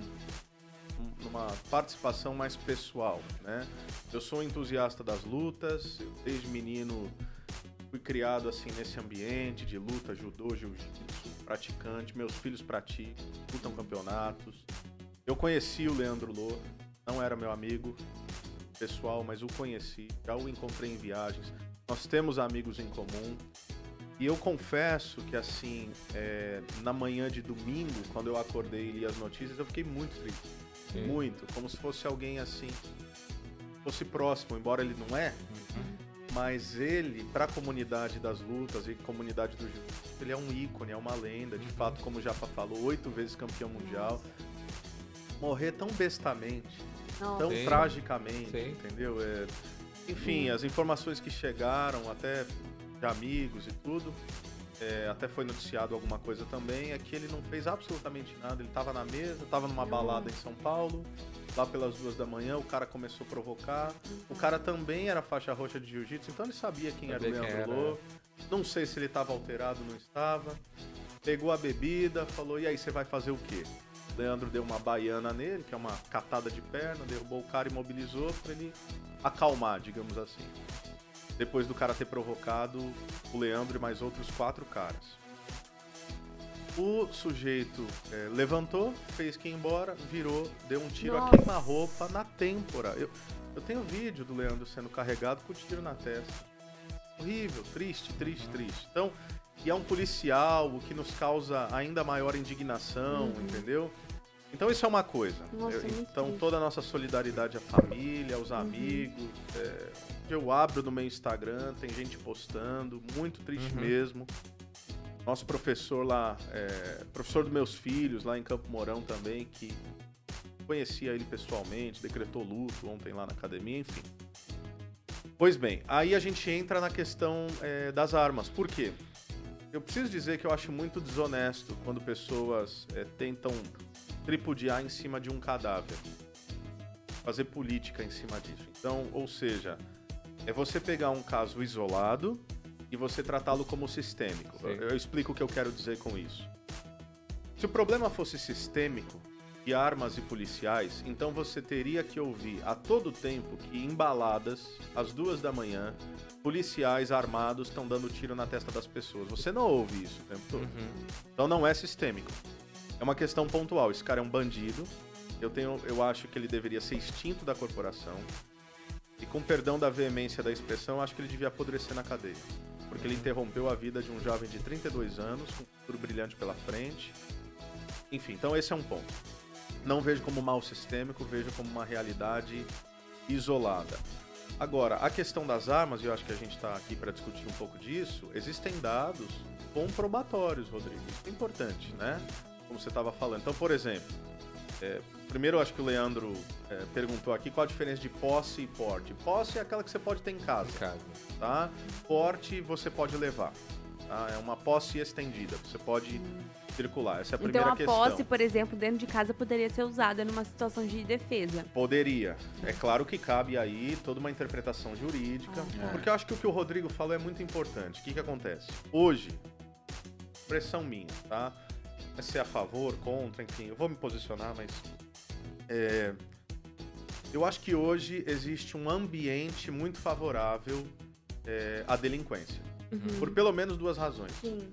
numa participação mais pessoal, né? Eu sou um entusiasta das lutas, desde menino fui criado assim nesse ambiente de luta, judô, jiu-jitsu, praticante, meus filhos praticam, lutam campeonatos. Eu conheci o Leandro Lô, não era meu amigo pessoal, mas o conheci, já o encontrei em viagens. Nós temos amigos em comum. E eu confesso que assim, é, na manhã de domingo, quando eu acordei e li as notícias, eu fiquei muito triste. Sim. Muito. Como se fosse alguém assim, fosse próximo, embora ele não é. Mas ele, para a comunidade das lutas e comunidade do jiu-jitsu, ele é um ícone, é uma lenda. De fato, como o Japa falou, oito vezes campeão mundial. Morrer tão bestamente, Nossa. tão Sim. tragicamente, Sim. entendeu? É, enfim, as informações que chegaram, até de amigos e tudo, é, até foi noticiado alguma coisa também, é que ele não fez absolutamente nada. Ele estava na mesa, estava numa balada em São Paulo, lá pelas duas da manhã, o cara começou a provocar. O cara também era faixa roxa de jiu-jitsu, então ele sabia quem Sabia era o Leandro era. Lô. Não sei se ele estava alterado, não estava. Pegou a bebida, falou: e aí, você vai fazer o quê? Leandro deu uma baiana nele, que é uma catada de perna, derrubou o cara e imobilizou pra ele acalmar, digamos assim. Depois do cara ter provocado o Leandro e mais outros quatro caras. O sujeito é, levantou, fez que ir embora, virou, deu um tiro a Nossa. queima-roupa na têmpora. Eu, eu tenho vídeo do Leandro sendo carregado com o tiro na testa. Horrível, triste, triste, triste. Então, e é um policial, o que nos causa ainda maior indignação, entendeu? Então isso é uma coisa. Nossa, Eu- então triste. toda a nossa solidariedade à família, aos amigos. é, eu abro no meu Instagram, tem gente postando, muito triste Uhum. mesmo. Nosso professor lá, é, professor dos meus filhos lá em Campo Mourão também, que conhecia ele pessoalmente, decretou luto ontem lá na academia, enfim. Pois bem, aí a gente entra na questão é, das armas. Por quê? eu preciso dizer que eu acho muito desonesto quando pessoas é, tentam tripudiar em cima de um cadáver. Fazer política em cima disso. Então, ou seja, é você pegar um caso isolado e você tratá-lo como sistêmico. Sim. Eu, explico o que eu quero dizer com isso. Se o problema fosse sistêmico, e armas e policiais, então você teria que ouvir a todo tempo que embaladas, às duas da manhã, policiais armados estão dando tiro na testa das pessoas. Você não ouve isso o tempo todo. Uhum. Então não é sistêmico. É uma questão pontual. Esse cara é um bandido. Eu tenho, eu acho que ele deveria ser extinto da corporação. E com perdão da veemência da expressão, acho que ele devia apodrecer na cadeia. Porque ele interrompeu a vida de um jovem de 32 anos, com um futuro brilhante pela frente. Enfim, então esse é um ponto. Não vejo como mal sistêmico, vejo como uma realidade isolada. Agora, a questão das armas, e eu acho que a gente está aqui para discutir um pouco disso, existem dados comprobatórios, Rodrigo. Isso é importante, né? Como você estava falando. Então, por exemplo, é, primeiro eu acho que o Leandro é, perguntou aqui qual a diferença de posse e porte. Posse é aquela que você pode ter em casa, Em casa. tá? Porte você pode levar. Tá? É uma posse estendida, você pode circular. Essa é a Então primeira a questão. posse, por exemplo, dentro de casa poderia ser usada numa situação de defesa. Poderia. É claro que cabe aí toda uma interpretação jurídica. Ah, tá. Porque eu acho que o que o Rodrigo falou é muito importante. O que, que acontece? Hoje, pressão minha, tá? Vai ser a favor, contra, enfim, eu vou me posicionar, mas. É, eu acho que hoje existe um ambiente muito favorável é, à delinquência. Uhum. Por pelo menos duas razões. Sim.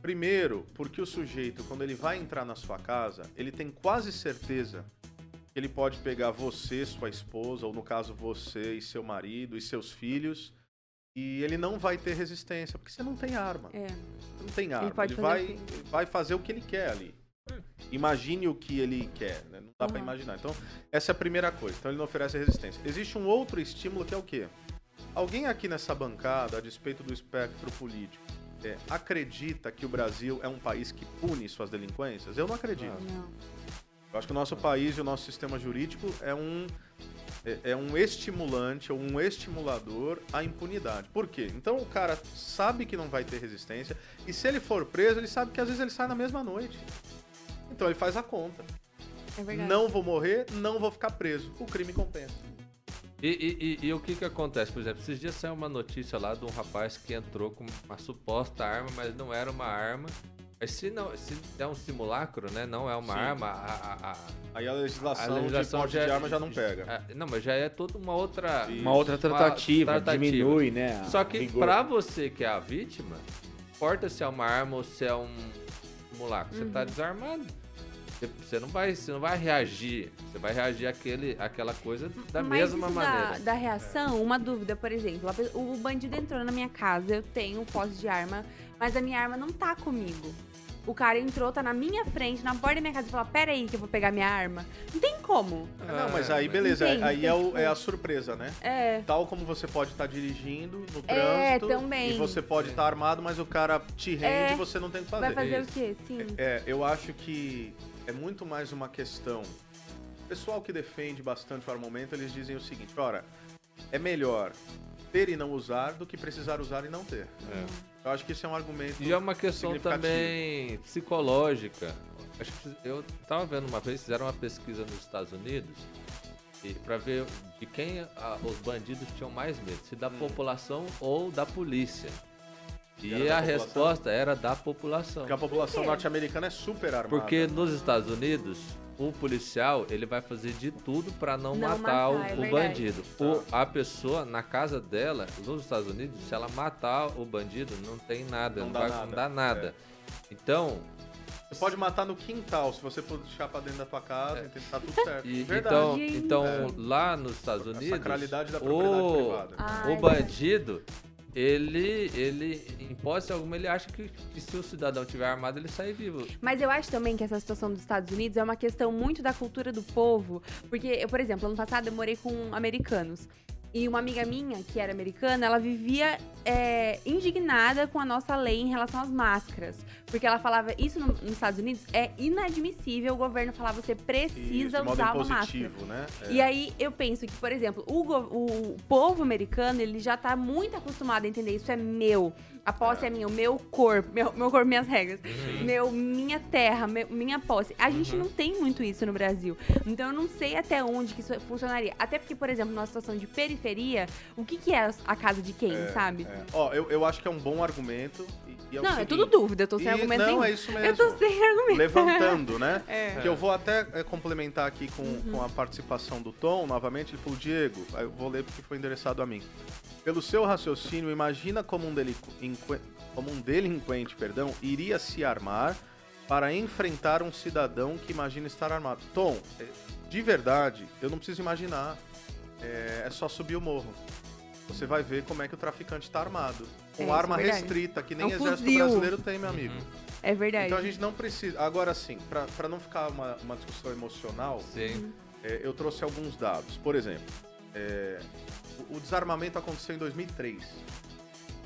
Primeiro, porque o sujeito, quando ele vai entrar na sua casa, ele tem quase certeza que ele pode pegar você, sua esposa, ou no caso você e seu marido e seus filhos, e ele não vai ter resistência, porque você não tem arma. É. Não tem arma. Ele, fazer vai, ele vai fazer o que ele quer ali. Imagine o que ele quer, dá pra Uhum. imaginar. Então, essa é a primeira coisa. Então, ele não oferece resistência. Existe um outro estímulo que é o quê? Alguém aqui nessa bancada, a despeito do espectro político, é, acredita que o Brasil é um país que pune suas delinquências? Eu não acredito. Não. Eu acho que o nosso país e o nosso sistema jurídico é um, é, é um estimulante ou um estimulador à impunidade. Por quê? Então o cara sabe que não vai ter resistência e se ele for preso, ele sabe que às vezes ele sai na mesma noite. Então ele faz a conta. É verdade. Não vou morrer, não vou ficar preso. O crime compensa. E, e- e- e o que que acontece? Por exemplo, esses dias saiu uma notícia lá de um rapaz que entrou com uma suposta arma, mas não era uma arma. Mas se não, se é um simulacro, né? Não é uma Sim. arma, a, a- a- Aí a a legislação, legislação de porte já, de arma já não pega. a- não, mas já é toda uma outra. Isso. Uma outra tratativa, tratativa. diminui, né? Só que pra você que é a vítima, importa se é uma arma ou se é um simulacro. Você tá Uhum. desarmado. Você- não vai, você não vai reagir. Você vai reagir àquele, àquela coisa da Mas mesma isso maneira. Da, da reação, uma dúvida, por exemplo. O bandido entrou na minha casa, eu tenho posse de arma, mas a minha arma não tá comigo. O cara entrou, tá na minha frente, na porta da minha casa e falou: Pera aí que eu vou pegar minha arma. Não tem como. não, mas Ah, aí beleza, Entende, aí é, o- é a surpresa, né? É. Tal como você pode estar dirigindo no É, trânsito também. e você pode estar armado, mas o cara te rende É. e você não tem o que fazer. Vai fazer isso. o quê? Sim. É, eu acho que é muito mais uma questão. O pessoal que defende bastante o armamento, eles dizem o seguinte: ora, é melhor ter e não usar do que precisar usar e não ter. É. Eu acho que isso é um argumento. E é uma questão também psicológica. Acho que eu tava vendo uma vez, fizeram uma pesquisa nos Estados Unidos para ver de quem a- os bandidos tinham mais medo, se da Hum. população ou da polícia. E Era a resposta era da população. Porque a população norte-americana é super armada. Porque nos Estados Unidos, o policial ele vai fazer de tudo para não, Não matar, o, matar, é o bandido. O- a pessoa na casa dela, nos Estados Unidos, se ela matar o bandido, não tem nada, Não não, dá vai nada. não dá nada. Então, Você pode matar no quintal, se você puxar pra dentro da tua casa, então tá tudo certo. É. e- Verdade. então, então É. lá nos Estados A Unidos, sacralidade da propriedade o, privada. Ah, o é bandido ele, ele, em hipótese alguma, ele acha que, que se o cidadão tiver armado, ele sai vivo. Mas eu acho também que essa situação dos Estados Unidos é uma questão muito da cultura do povo. Porque, eu, por exemplo, ano passado eu morei com americanos. E uma amiga minha, que era americana, ela vivia é, indignada com a nossa lei em relação às máscaras. Porque ela falava, isso no- nos Estados Unidos é inadmissível o governo falar, você Isso, precisa modo usar uma máscara. né? É. E aí eu penso que, por exemplo, o, o povo americano, ele já tá muito acostumado a entender isso é meu. A posse é, minha, o meu corpo, meu, meu corpo, minhas regras. Meu, minha terra, meu- minha posse. A gente não tem muito isso no Brasil. Então eu não sei até onde que isso funcionaria. Até porque, por exemplo, numa situação de periferia, o que, que é a casa de quem, sabe? É. Ó, eu, eu acho que é um bom argumento. É não, é seguinte, tudo dúvida, eu tô sem e- argumento Não, é isso mesmo. eu tô sem argumento. Levantando, né? É. Que eu vou até é, complementar aqui com, Uhum. com a participação do Tom, novamente. Ele falou, Diego, eu vou ler porque foi endereçado a mim. Pelo seu raciocínio, imagina como um, delinqu- como um delinquente perdão, iria se armar para enfrentar um cidadão que imagina estar armado. Tom, é, de verdade, eu não preciso imaginar. É, é só subir o morro. Você vai ver como é que o traficante está armado. Com É, arma é restrita, que nem É um exército fuzil. brasileiro tem, meu amigo. É verdade. Então a gente não precisa. Agora sim, pra pra não ficar uma, uma discussão emocional, Sim. é, eu trouxe alguns dados. Por exemplo, é, o, o desarmamento aconteceu em 2003.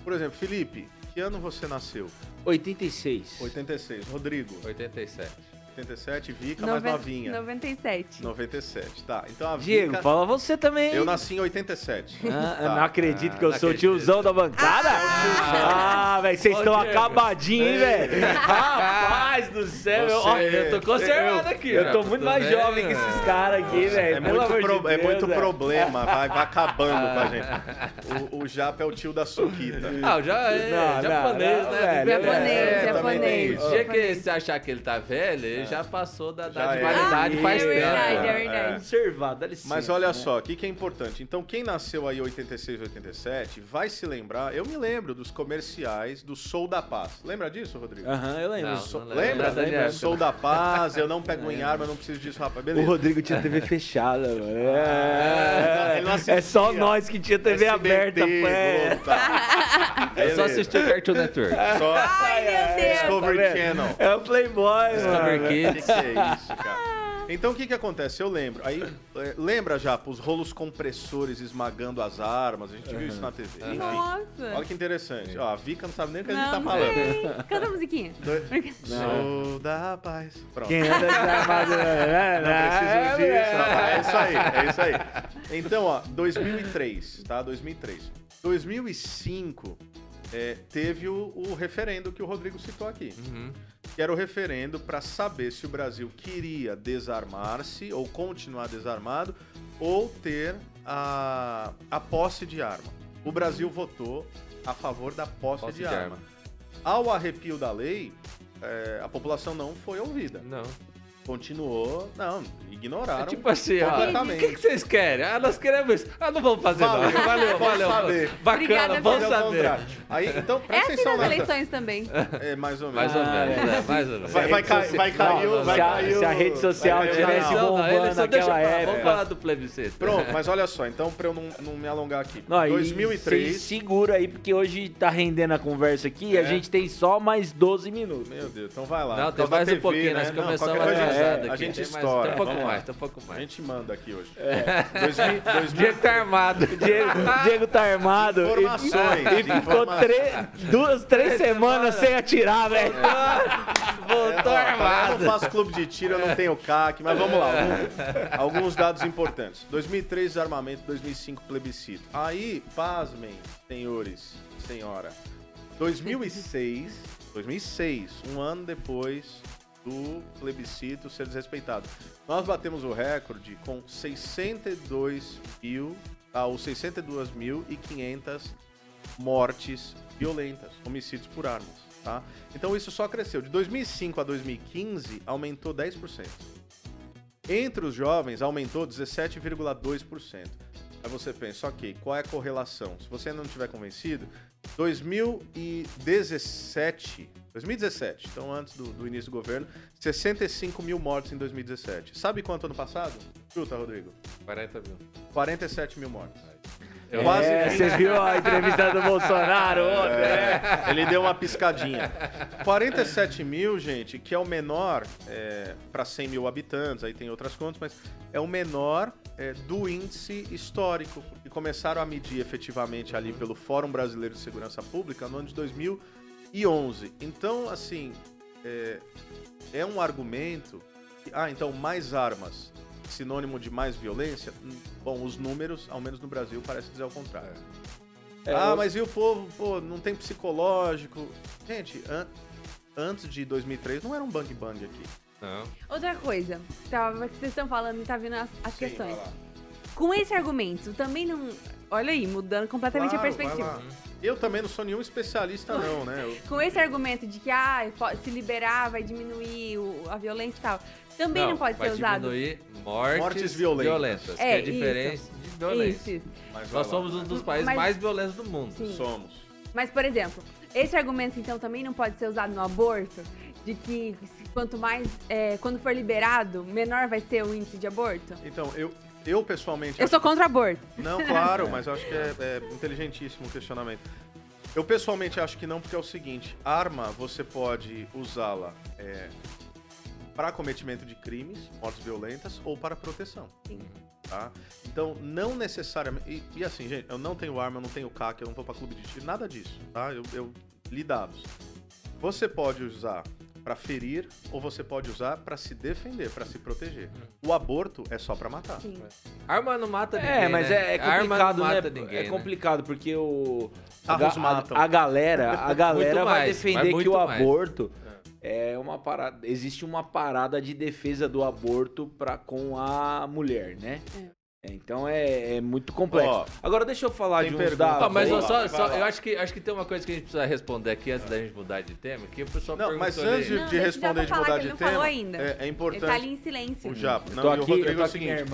Por exemplo, Felipe, que ano você nasceu? 86. 86. Rodrigo, 87. 87. Vica, mais Noven- novinha. 97. 97. Tá, então a Diego, Vica. fala você também. Eu nasci em 87. Ah, Tá. Não acredito Ah, que eu não sou o acredito. tiozão da bancada. Ah, velho, vocês estão acabadinhos, hein, velho. Rapaz do céu. eu- ó, Eu tô conservado aqui. Eu tô muito mais jovem que esses caras aqui, velho. É muito, amor de pro- é Deus, muito velho. problema, vai, vai acabando com a gente. O, o Japa é o tio da Suquita. Ah, já é Não, japonês, não, né? Japonês, É, japonês. O dia que você achar que ele tá velho, já passou da Já idade de é. validade Ah, faz é tempo. verdade, é É. verdade. Observar, dá licença. Mas olha né? só, o que, que é importante? Então, quem nasceu aí em 86, 87, vai se lembrar. Eu me lembro dos comerciais do Sou da Paz. Lembra disso, Rodrigo? Aham, eu lembro. Não, So- não lembro lembra? Sou da Paz, eu não pego em arma, eu não preciso disso, rapaz. O Beleza. Rodrigo tinha TV fechada, mano. Ah, É, é só nós que tinha TV aberta, SBT, pô. é. Globo, tá. Eu só Beleza. assisti o Cartoon Network. Só Ai, meu Deus. Discovery? Channel. É o Playboy, Discovery mano. O que, que é isso, cara? Então o que que acontece? Eu lembro. Aí, é, lembra já, os rolos compressores esmagando as armas, a gente viu isso na TV. Enfim, Nossa. olha que interessante. Ó, a Vika não sabe nem o que a gente Não tá falando. sei. Canta a musiquinha. Sou da paz. Pronto. Quem anda desarmado... né? Não preciso É, disso, rapaz. É isso aí, é isso aí. Então, ó, 2003, tá? 2003. 2005 é, teve o, o referendo que o Rodrigo citou aqui. Uhum. Que era o referendo para saber se o Brasil queria desarmar-se ou continuar desarmado ou ter a, a posse de arma. O Brasil votou a favor da posse, Posse de, de arma. arma. Ao arrepio da lei, é, a população não foi ouvida. Não. Continuou, não, ignoraram. É tipo assim, ó, o completamente. que, que vocês querem? Ah, nós queremos isso. Ah, não vamos fazer Valeu, não. Valeu, vamos valeu. saber. Bacana, vamos saber. Aí, então, É presta assim atenção nas eleições também. É, mais ou menos. Mais ou Ah, menos, é. né? Mais ou menos. Vai, vai, cair, vai cair, o- vai se a- cair. se a rede social vai tivesse bombando deixa naquela época. Vamos falar do plebiscito. Pronto, mas olha só, então pra eu não, não me alongar aqui. Não, e 2003. cês segura aí, porque hoje tá rendendo a conversa aqui e a É. gente tem só mais 12 minutos. Meu Deus, então vai lá. Não, tem mais um TV, pouquinho, né? nós Não, começamos qualquer atrasado a gente mais, estoura. Um pouco mais, um pouco A mais. gente manda aqui hoje. É. 2000, 2000, Diego tá armado. Diego, Diego tá armado. e- Informações, E, ficou informações. três, duas, três semanas sem atirar, velho. Voltou Ó, armado. Eu não faço clube de tiro, eu não tenho CAC, mas vamos lá. Alguns, alguns dados importantes. 2003, desarmamento. 2005, plebiscito. Aí, pasmem, senhores, senhora. 2006, 2006, um ano depois do plebiscito ser desrespeitado. Nós batemos o recorde com 62 mil, ah, ou 62.500 mortes violentas, homicídios por armas, tá? Então isso só cresceu. De 2005 a 2015, aumentou 10%. Entre os jovens, aumentou 17,2%. Aí você pensa, ok, qual é a correlação? Se você ainda não estiver convencido, 2017, 2017, então antes do, do início do governo, 65 mil mortes em 2017. Sabe quanto ano passado? Chuta, Rodrigo. 40 mil. 47 mil mortes. Eu- Quase É, você viu a entrevista do Bolsonaro ontem? É, ele deu uma piscadinha. 47 mil, gente, que é o menor para 100 mil habitantes, aí tem outras contas, mas é o menor é, do índice histórico. Porque começaram a medir efetivamente ali pelo Fórum Brasileiro de Segurança Pública no ano de 2011. Então, assim, é, é um argumento. Que, ah, então mais armas, sinônimo de mais violência? Hum, Bom, os números, ao menos no Brasil, parece dizer ao contrário. É, ah, eu- mas e o povo, pô, não tem psicológico? Gente, an- antes de 2003 não era um bang bang aqui. Não. Outra coisa, tava, que vocês estão falando e tá vindo as, as Sim, questões. Com esse argumento, também não. Olha aí, mudando completamente Claro, a perspectiva. Eu também não sou nenhum especialista, não, né? Eu- Com esse argumento de que ah, se liberar vai diminuir o- a violência e tal, também não, pode vai ser usado. diminuir mortes, Mortes violentas. que É, é diferente de violência. Isso, Nós lá. somos um dos países Mas- mais violentos do mundo. Sim. Somos. Mas, por exemplo, esse argumento, então, também não pode ser usado no aborto? De que quanto mais. é, quando for liberado, menor vai ser o índice de aborto? Então, eu, eu pessoalmente. Eu sou contra aborto. Não, claro, mas eu acho que é, é inteligentíssimo o questionamento. Eu pessoalmente acho que não, porque é o seguinte: arma você pode usá-la é, para cometimento de crimes, mortes violentas ou para proteção. Sim. Tá? Então, não necessariamente. E, e assim, gente, eu não tenho arma, eu não tenho CAC, eu não vou pra clube de tiro, nada disso, tá? Eu, eu li dados. Você pode usar para ferir ou você pode usar para se defender, para se proteger. O aborto é só para matar. Sim. Arma não mata ninguém. É, mas né? é, é Arma complicado, não né? mata ninguém. é né? complicado porque o a, matam. a, a galera, a galera vai mais, defender que o mais. aborto é uma parada, existe uma parada de defesa do aborto para com a mulher, né? É, Então é, é muito complexo. Ó, Agora deixa eu falar de uns pergunta. dados. Ó, mas eu só, lá, só- eu acho que, acho que tem uma coisa que a gente precisa responder aqui antes da gente mudar de tema, que o pessoal Não, mas antes de. Não, de responder de mudar de ele não falou tema, ainda. é, é Ele tá importante. ali em silêncio. O Japa. Não, tô e o aqui, eu Rodrigo é o aqui seguinte.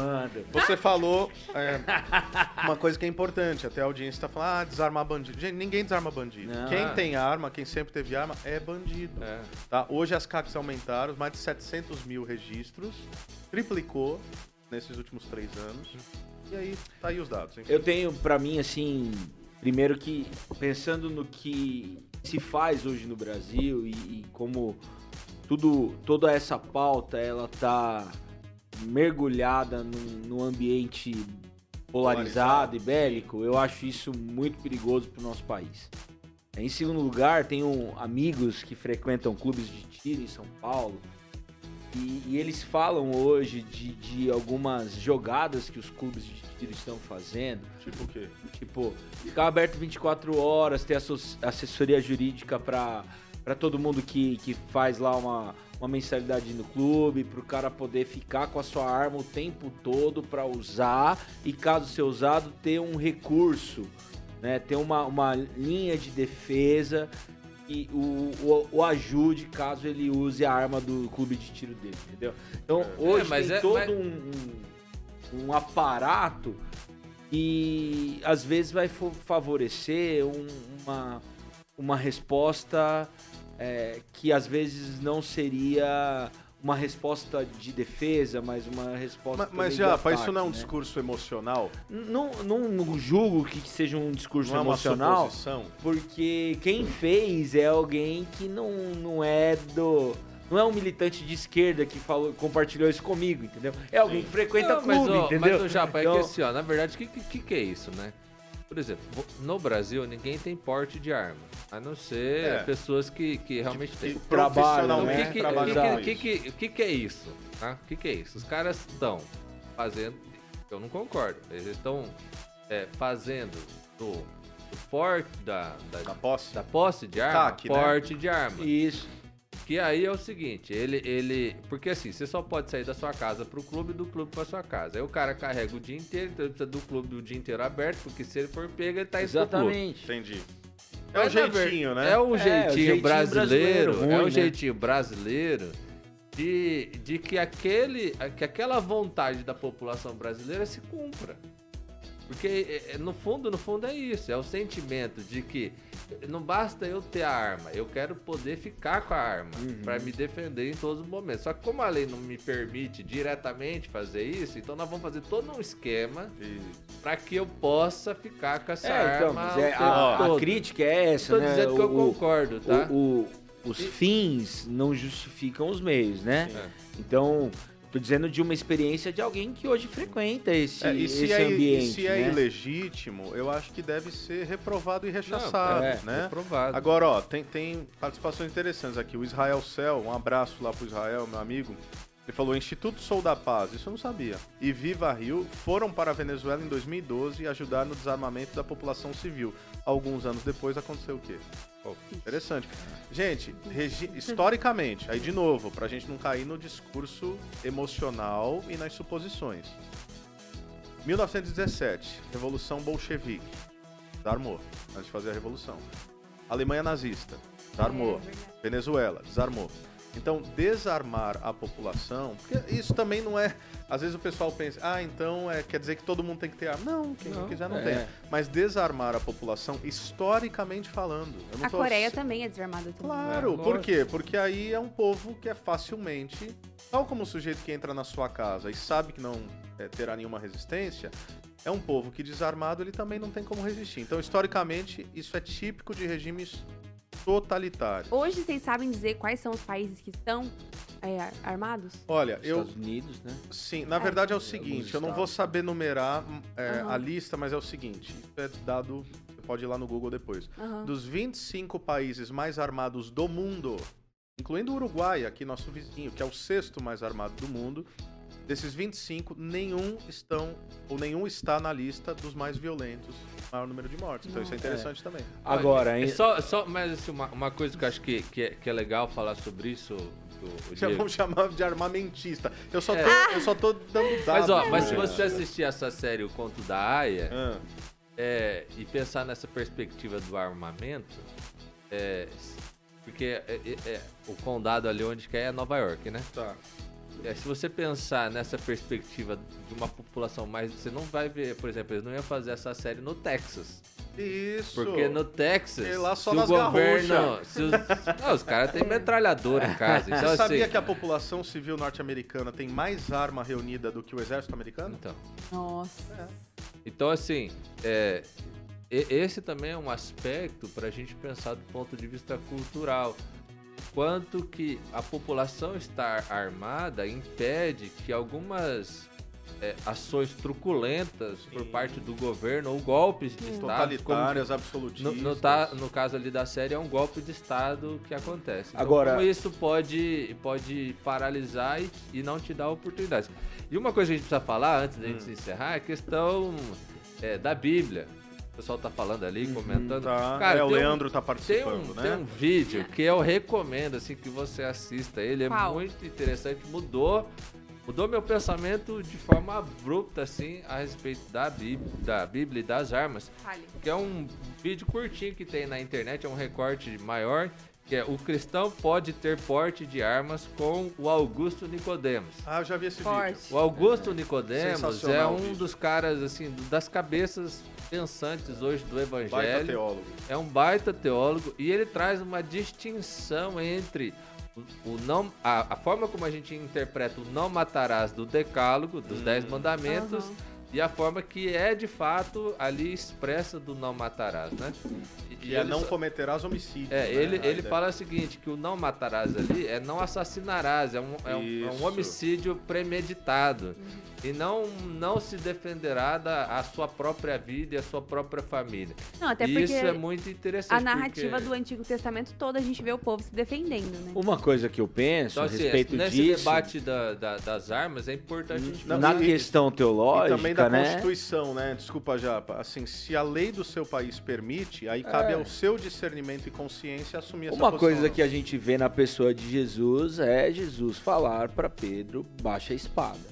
Você falou é, uma coisa que é importante, até a audiência tá falando, ah, desarmar bandido. Gente, ninguém desarma bandido. Não. Quem tem arma, quem sempre teve arma, é bandido. É. Tá? Hoje as CACs aumentaram, mais de 700 mil registros, triplicou nesses últimos três anos. E aí, tá aí os dados. enfim. Eu tenho pra mim assim, primeiro que pensando no que se faz hoje no Brasil e, e como tudo toda essa pauta ela tá mergulhada num ambiente polarizado, Polarizado. e bélico, eu acho isso muito perigoso pro nosso país. Em segundo lugar, tenho amigos que frequentam clubes de tiro em São Paulo e, e eles falam hoje de, de algumas jogadas que os clubes de tiro estão fazendo. Tipo o quê? Tipo, ficar aberto 24 horas, ter assessoria jurídica pra todo mundo que, que faz lá uma, uma mensalidade no clube, pro cara poder ficar com a sua arma o tempo todo pra usar e caso ser usado, ter um recurso, né? Ter uma, uma linha de defesa o, o, o ajude caso ele use a arma do clube de tiro dele, entendeu? Então, hoje mas tem é- todo mas- um, um, aparato e às vezes vai favorecer um- uma, uma resposta é, que às vezes não seria uma resposta de defesa, mas uma resposta. Mas, mas de Japa, isso não é um né? discurso emocional? Não, não, não julgo que seja um discurso Não é uma emocional, porque quem fez é alguém que não, não é do. Não é um militante de esquerda que falou, compartilhou isso comigo, entendeu? É alguém Sim. que frequenta Não, mas, clube, ó, entendeu? Mas o Japa, é Então- que assim, ó, na verdade, o que, que, que é isso, né? Por exemplo, no Brasil ninguém tem porte de arma. A não ser É. pessoas que, que realmente têm. Que Trabalho, Então, o né? que, que, trabalham que, que, que, que, que é isso? Tá? O que, que é isso? Os caras estão fazendo. Eu não concordo. Eles estão é, fazendo do, do porte da, da, Na posse? da posse de arma, CAC, né? porte de arma. Isso. Que aí é o seguinte, ele, ele. Porque assim, você só pode sair da sua casa pro clube e do clube pra sua casa. Aí o cara carrega o dia inteiro, então ele precisa do clube do dia inteiro aberto, porque se ele for pego, ele tá. Exatamente. Entendi. É o ver- jeitinho, né? É o É, jeitinho, o jeitinho brasileiro. brasileiro, é ruim, o né? jeitinho brasileiro de, de que, aquele, que aquela vontade da população brasileira se cumpra. Porque, é, é, no fundo, no fundo é isso. É o sentimento de que não basta eu ter a arma, eu quero poder ficar com a arma Uhum. pra me defender em todos os momentos. Só que como a lei não me permite diretamente fazer isso, então nós vamos fazer todo um esquema E- pra que eu possa ficar com essa É, então, arma mas o é, a, a crítica é essa, Tô né? dizendo que eu O- concordo, tá? o- o- os fins não justificam os meios, né? É. Então, Tô dizendo de uma experiência de alguém que hoje frequenta esse, É, e se, esse é, ambiente. e se é né? ilegítimo, eu acho que deve ser reprovado e rechaçado, é, né? Reprovado. Agora, ó, tem, tem participações interessantes aqui. O Israel Cel, um abraço lá pro Israel, meu amigo. Ele falou: Instituto Sou da Paz, isso eu não sabia. E Viva Rio foram para a Venezuela em 2012 e ajudaram no desarmamento da população civil. Alguns anos depois aconteceu o quê? Pô, Interessante. Gente, historicamente, aí de novo, pra gente não cair no discurso emocional e nas suposições. 1917, Revolução Bolchevique. Desarmou, antes de fazer a Revolução. Alemanha nazista. Desarmou. É verdade. Venezuela. Desarmou. Então, desarmar a população, porque isso também não é. Às vezes o pessoal pensa, ah, então é, quer dizer que todo mundo tem que ter arma. Não, quem não Não, quiser não é. tem. Mas desarmar a população, historicamente falando. eu não A tô Coreia ass- também é desarmada também. Claro, É, por quê? Porque aí é um povo que é facilmente, tal como o sujeito que entra na sua casa e sabe que não é, terá nenhuma resistência, é um povo que desarmado ele também não tem como resistir. Então, historicamente, isso é típico de regimes totalitários. Hoje vocês sabem dizer quais são os países que estão é, ar- armados? Olha, Nos eu Estados Unidos, né? sim, na verdade é o seguinte, Alguns eu não vou estados. saber numerar é, Aham. a lista, mas é o seguinte, isso é dado, você pode ir lá no Google depois. Aham. Dos 25 países mais armados do mundo, incluindo o Uruguai, aqui nosso vizinho, que é o sexto mais armado do mundo, desses 25, nenhum estão ou nenhum está na lista dos mais violentos, maior número de mortes. Então isso é interessante também. Agora, É hein? só, só, mas assim, uma, uma coisa que eu acho que, que, é, que é legal falar sobre isso, o, o Já vamos chamar de armamentista. Eu só tô, É. eu só tô dando dados. Mas ó, mas se você assistir essa série, O Conto da Aya, Ah, é, e pensar nessa perspectiva do armamento, é, porque é- é- é, o condado ali onde que é é Nova York, né? tá. É, se você pensar nessa perspectiva de uma população mais. Você não vai ver, por exemplo, eles não iam fazer essa série no Texas. Isso. Porque no Texas. E lá só se o nas governo. Se os, não, os caras têm metralhadora em casa. Então, Você sabia assim, que a população civil norte-americana tem mais arma reunida do que o exército americano? Então, Nossa. então assim, é, esse também é um aspecto para a gente pensar do ponto de vista cultural. Quanto que a população estar armada impede que algumas é, ações truculentas por Sim. parte do governo ou golpes de Estado, como Totalitárias, no, absolutistas. no, tá- no caso ali da série, é um golpe de Estado que acontece. Então, Agora- como isso pode, pode paralisar e, e não te dar oportunidades. E uma coisa que a gente precisa falar antes da gente Hum. se encerrar é a questão é, da Bíblia. O pessoal tá falando ali, comentando. Tá. Cara, é, o tem um- Leandro tá Tem participando, um, né? tem um vídeo que eu recomendo assim que você assista. Ele é Qual? muito interessante, mudou mudou meu pensamento de forma abrupta assim a respeito da Bíblia, da Bíblia e das armas que é um vídeo curtinho que tem na internet, é um recorte maior, que é o cristão pode ter porte de armas com o Augusto Nicodemos. Ah, eu já vi esse Forte. vídeo. O Augusto Nicodemos é Sensacional o um dos caras assim, das cabeças pensantes hoje do Baita evangelho. teólogo. É um baita teólogo e ele traz uma distinção entre o, o não a, a forma como a gente interpreta o não matarás do decálogo, dos Hum. dez mandamentos, Aham. e a forma que é de fato ali expressa do não matarás, né? E, E é não só- cometerás homicídio. é, né? ele, A ele ideia. fala o seguinte, que o não matarás ali é não assassinarás, é um, é um, é um homicídio premeditado. E não, não se defenderá da a sua própria vida e a sua própria família. Não, até E porque Isso é muito interessante. a narrativa porque... do Antigo Testamento toda a gente vê o povo se defendendo, né? Uma coisa que eu penso Então, a assim, respeito nesse disso, debate da- da- das armas, é importante a gente Não, na e- questão E teológica, também da né? Constituição, né? Desculpa, Japa. Assim, se a lei do seu país permite, aí cabe É. ao seu discernimento e consciência assumir essa Uma posição. coisa não. que a gente vê na pessoa de Jesus é Jesus falar para Pedro: baixa a espada.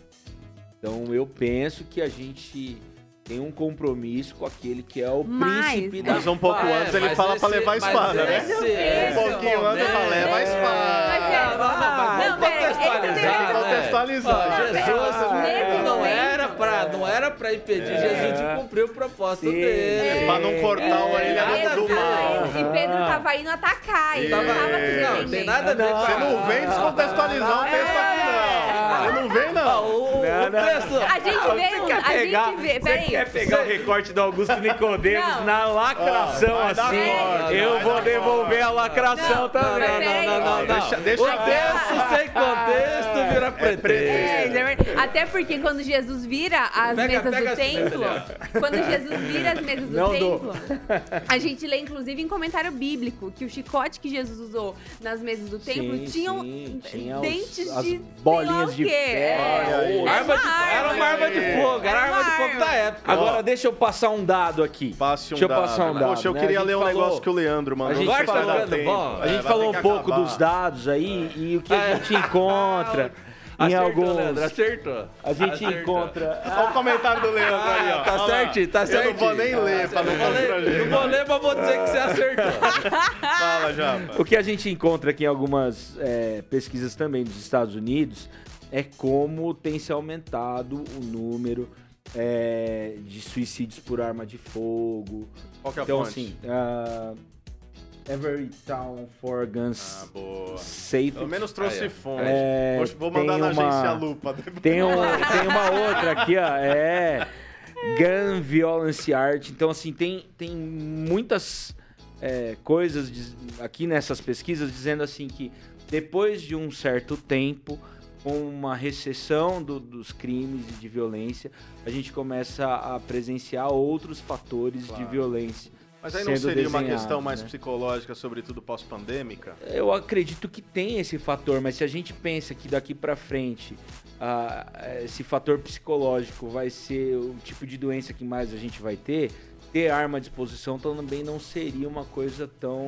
Então eu penso que a gente tem um compromisso com aquele que é o Mas- príncipe da Mas um pouco É, antes ele fala esse- pra levar a espada, né? esse- Um pouquinho antes ele fala, leva a espada. É, não, mas não, vamos pera, contextualizar? Contextualizar. Jesus Nesse não momento- era pra, não era pra impedir É. Jesus de cumprir o propósito Sim. dele. É, pra não cortar o orelha nada do, mal. E Pedro tava indo atacar, ele não Tava- Não, tem nada a ver com Você não vem descontextualizar o texto aqui, não. Você não vem, não. o, Não, não. A gente Ah, veio, você quer a pegar, gente você peraí. quer pegar o recorte do Augusto Nicodemos Não. na lacração Ó, vai dar assim? corte, eu vai vou dar devolver a lacração Não, também. não, não, não, não, não. Deixa- deixa o texto sem contexto vira pretexto. É, é verdade. Até porque quando Jesus vira as Pega- mesas pega do assim, templo, quando Jesus vira as mesas do Não dou. templo, a gente lê inclusive em comentário bíblico que o chicote que Jesus usou nas mesas do templo tinham sim, tinha os- dentes as de bolinhas sei lá o de quê. É. Olha. Era Arma de- uma era uma arma de fogo, era arma de fogo da época. Agora deixa eu passar um dado aqui. Passe um Deixa eu dado. passar um dado. Poxa, eu né? queria A gente ler um falou- negócio que o Leandro mandou. gente não sei se vai falou- bom. A gente falou um pouco acabar. dos dados aí e o que a Ah, é. gente encontra em Acertou, alguns. Leandro, acertou. A gente Acertou. encontra. Olha o comentário do Leandro aí, ó. Ah, tá certinho, tá Eu certinho. não vou nem ler pra não Não vou ler- constranger. Não vou ler, mas vou dizer que você acertou. Fala, Japa. O que a gente encontra aqui em algumas é, pesquisas também dos Estados Unidos é como tem se aumentado o número é, de suicídios por arma de fogo. Qual que é a Então, fonte? assim, ah, Every Town for Guns Ah, boa. Safe. Pelo menos trouxe Ah, fonte. É, Vou- mandar na uma- agência Lupa. Tem, um, tem uma outra aqui, ó. É. Gun Violence Art. Então, assim, tem, tem muitas é, coisas aqui nessas pesquisas dizendo assim que depois de um certo tempo, com uma recessão do- dos crimes e de violência, a gente começa a presenciar outros fatores de Claro. violência. Mas aí não seria uma questão mais né? psicológica, sobretudo pós-pandêmica? Eu acredito que tem esse fator, mas se a gente pensa que daqui pra frente ah, esse fator psicológico vai ser o tipo de doença que mais a gente vai ter, ter arma à disposição também não seria uma coisa tão,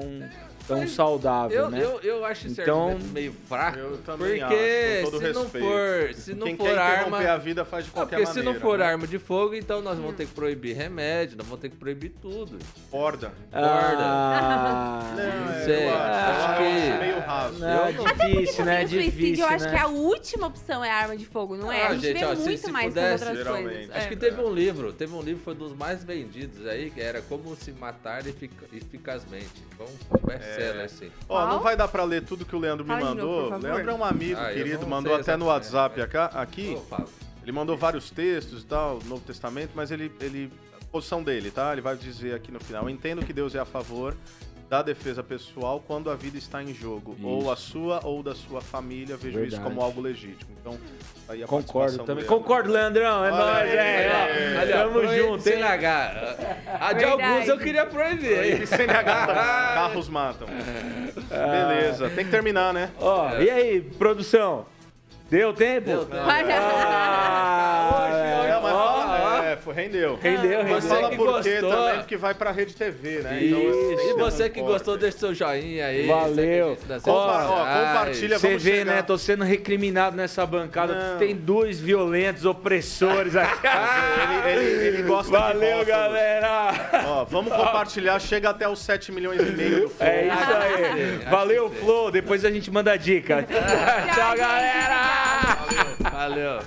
tão Mas saudável, Eu, né? eu, eu acho esse Então- meio fraco. Eu também porque acho, com todo se não respeito. for, se não Quem for quer arma, a vida faz de Não, qualquer porque se maneira. não for né? arma de fogo, então nós vamos ter que proibir remédio, nós vamos ter que proibir tudo. Corda. Ah, Não, é, sei, eu acho, acho que- meio raso. não, é difícil, né? Tem suicídio, Difícil, eu acho né? que a última opção é arma de fogo, não é? Ah, a gente, gente, vê ó, se- muito se mais pudesse, outras coisas. Acho É. que teve um livro, teve um livro foi dos mais vendidos aí, que era Como se matar efic- eficazmente. Foi um best-seller, É. assim. Ó, não vai dar pra ler tudo que o Leandro me Fala de novo, mandou. por favor. Leandro é um amigo Ah, eu querido, não mandou sei até no exatamente, WhatsApp né? acá- aqui. Ele mandou vários textos e tal, Novo Testamento, mas ele, ele. A posição dele, tá? Ele vai dizer aqui no final. Eu entendo que Deus é a favor da defesa pessoal quando a vida está em jogo. Isso. Ou a sua ou da sua família. Vejo isso Verdade. como algo legítimo. Então, tá aí a Concordo também. Leandro. Concordo, Leandrão. É nóis, é. Tamo junto, hein? CNH. A de Verdade. alguns eu queria proibir. Proíbe CNH também. Carros matam. Beleza, tem que terminar, né? Ó, e aí, produção? Deu tempo? Deu tempo. Ah, É, é, foi- rendeu. Rendeu, Mas rendeu. fala por quê também, porque vai pra Rede TV, né? Isso. que E você que gostou, deixa seu joinha aí. Valeu. Compa- ó, compartilha, Você vê, chegar. né? Tô sendo recriminado nessa bancada. Não. Tem dois violentos opressores aqui. Ele, ele, ele gosta de Valeu, galera. Ó, vamos compartilhar, chega até os 7 milhões e meio do Flow. É isso aí. Valeu. Flow. Depois a gente manda a dica. Tchau, galera. Valeu.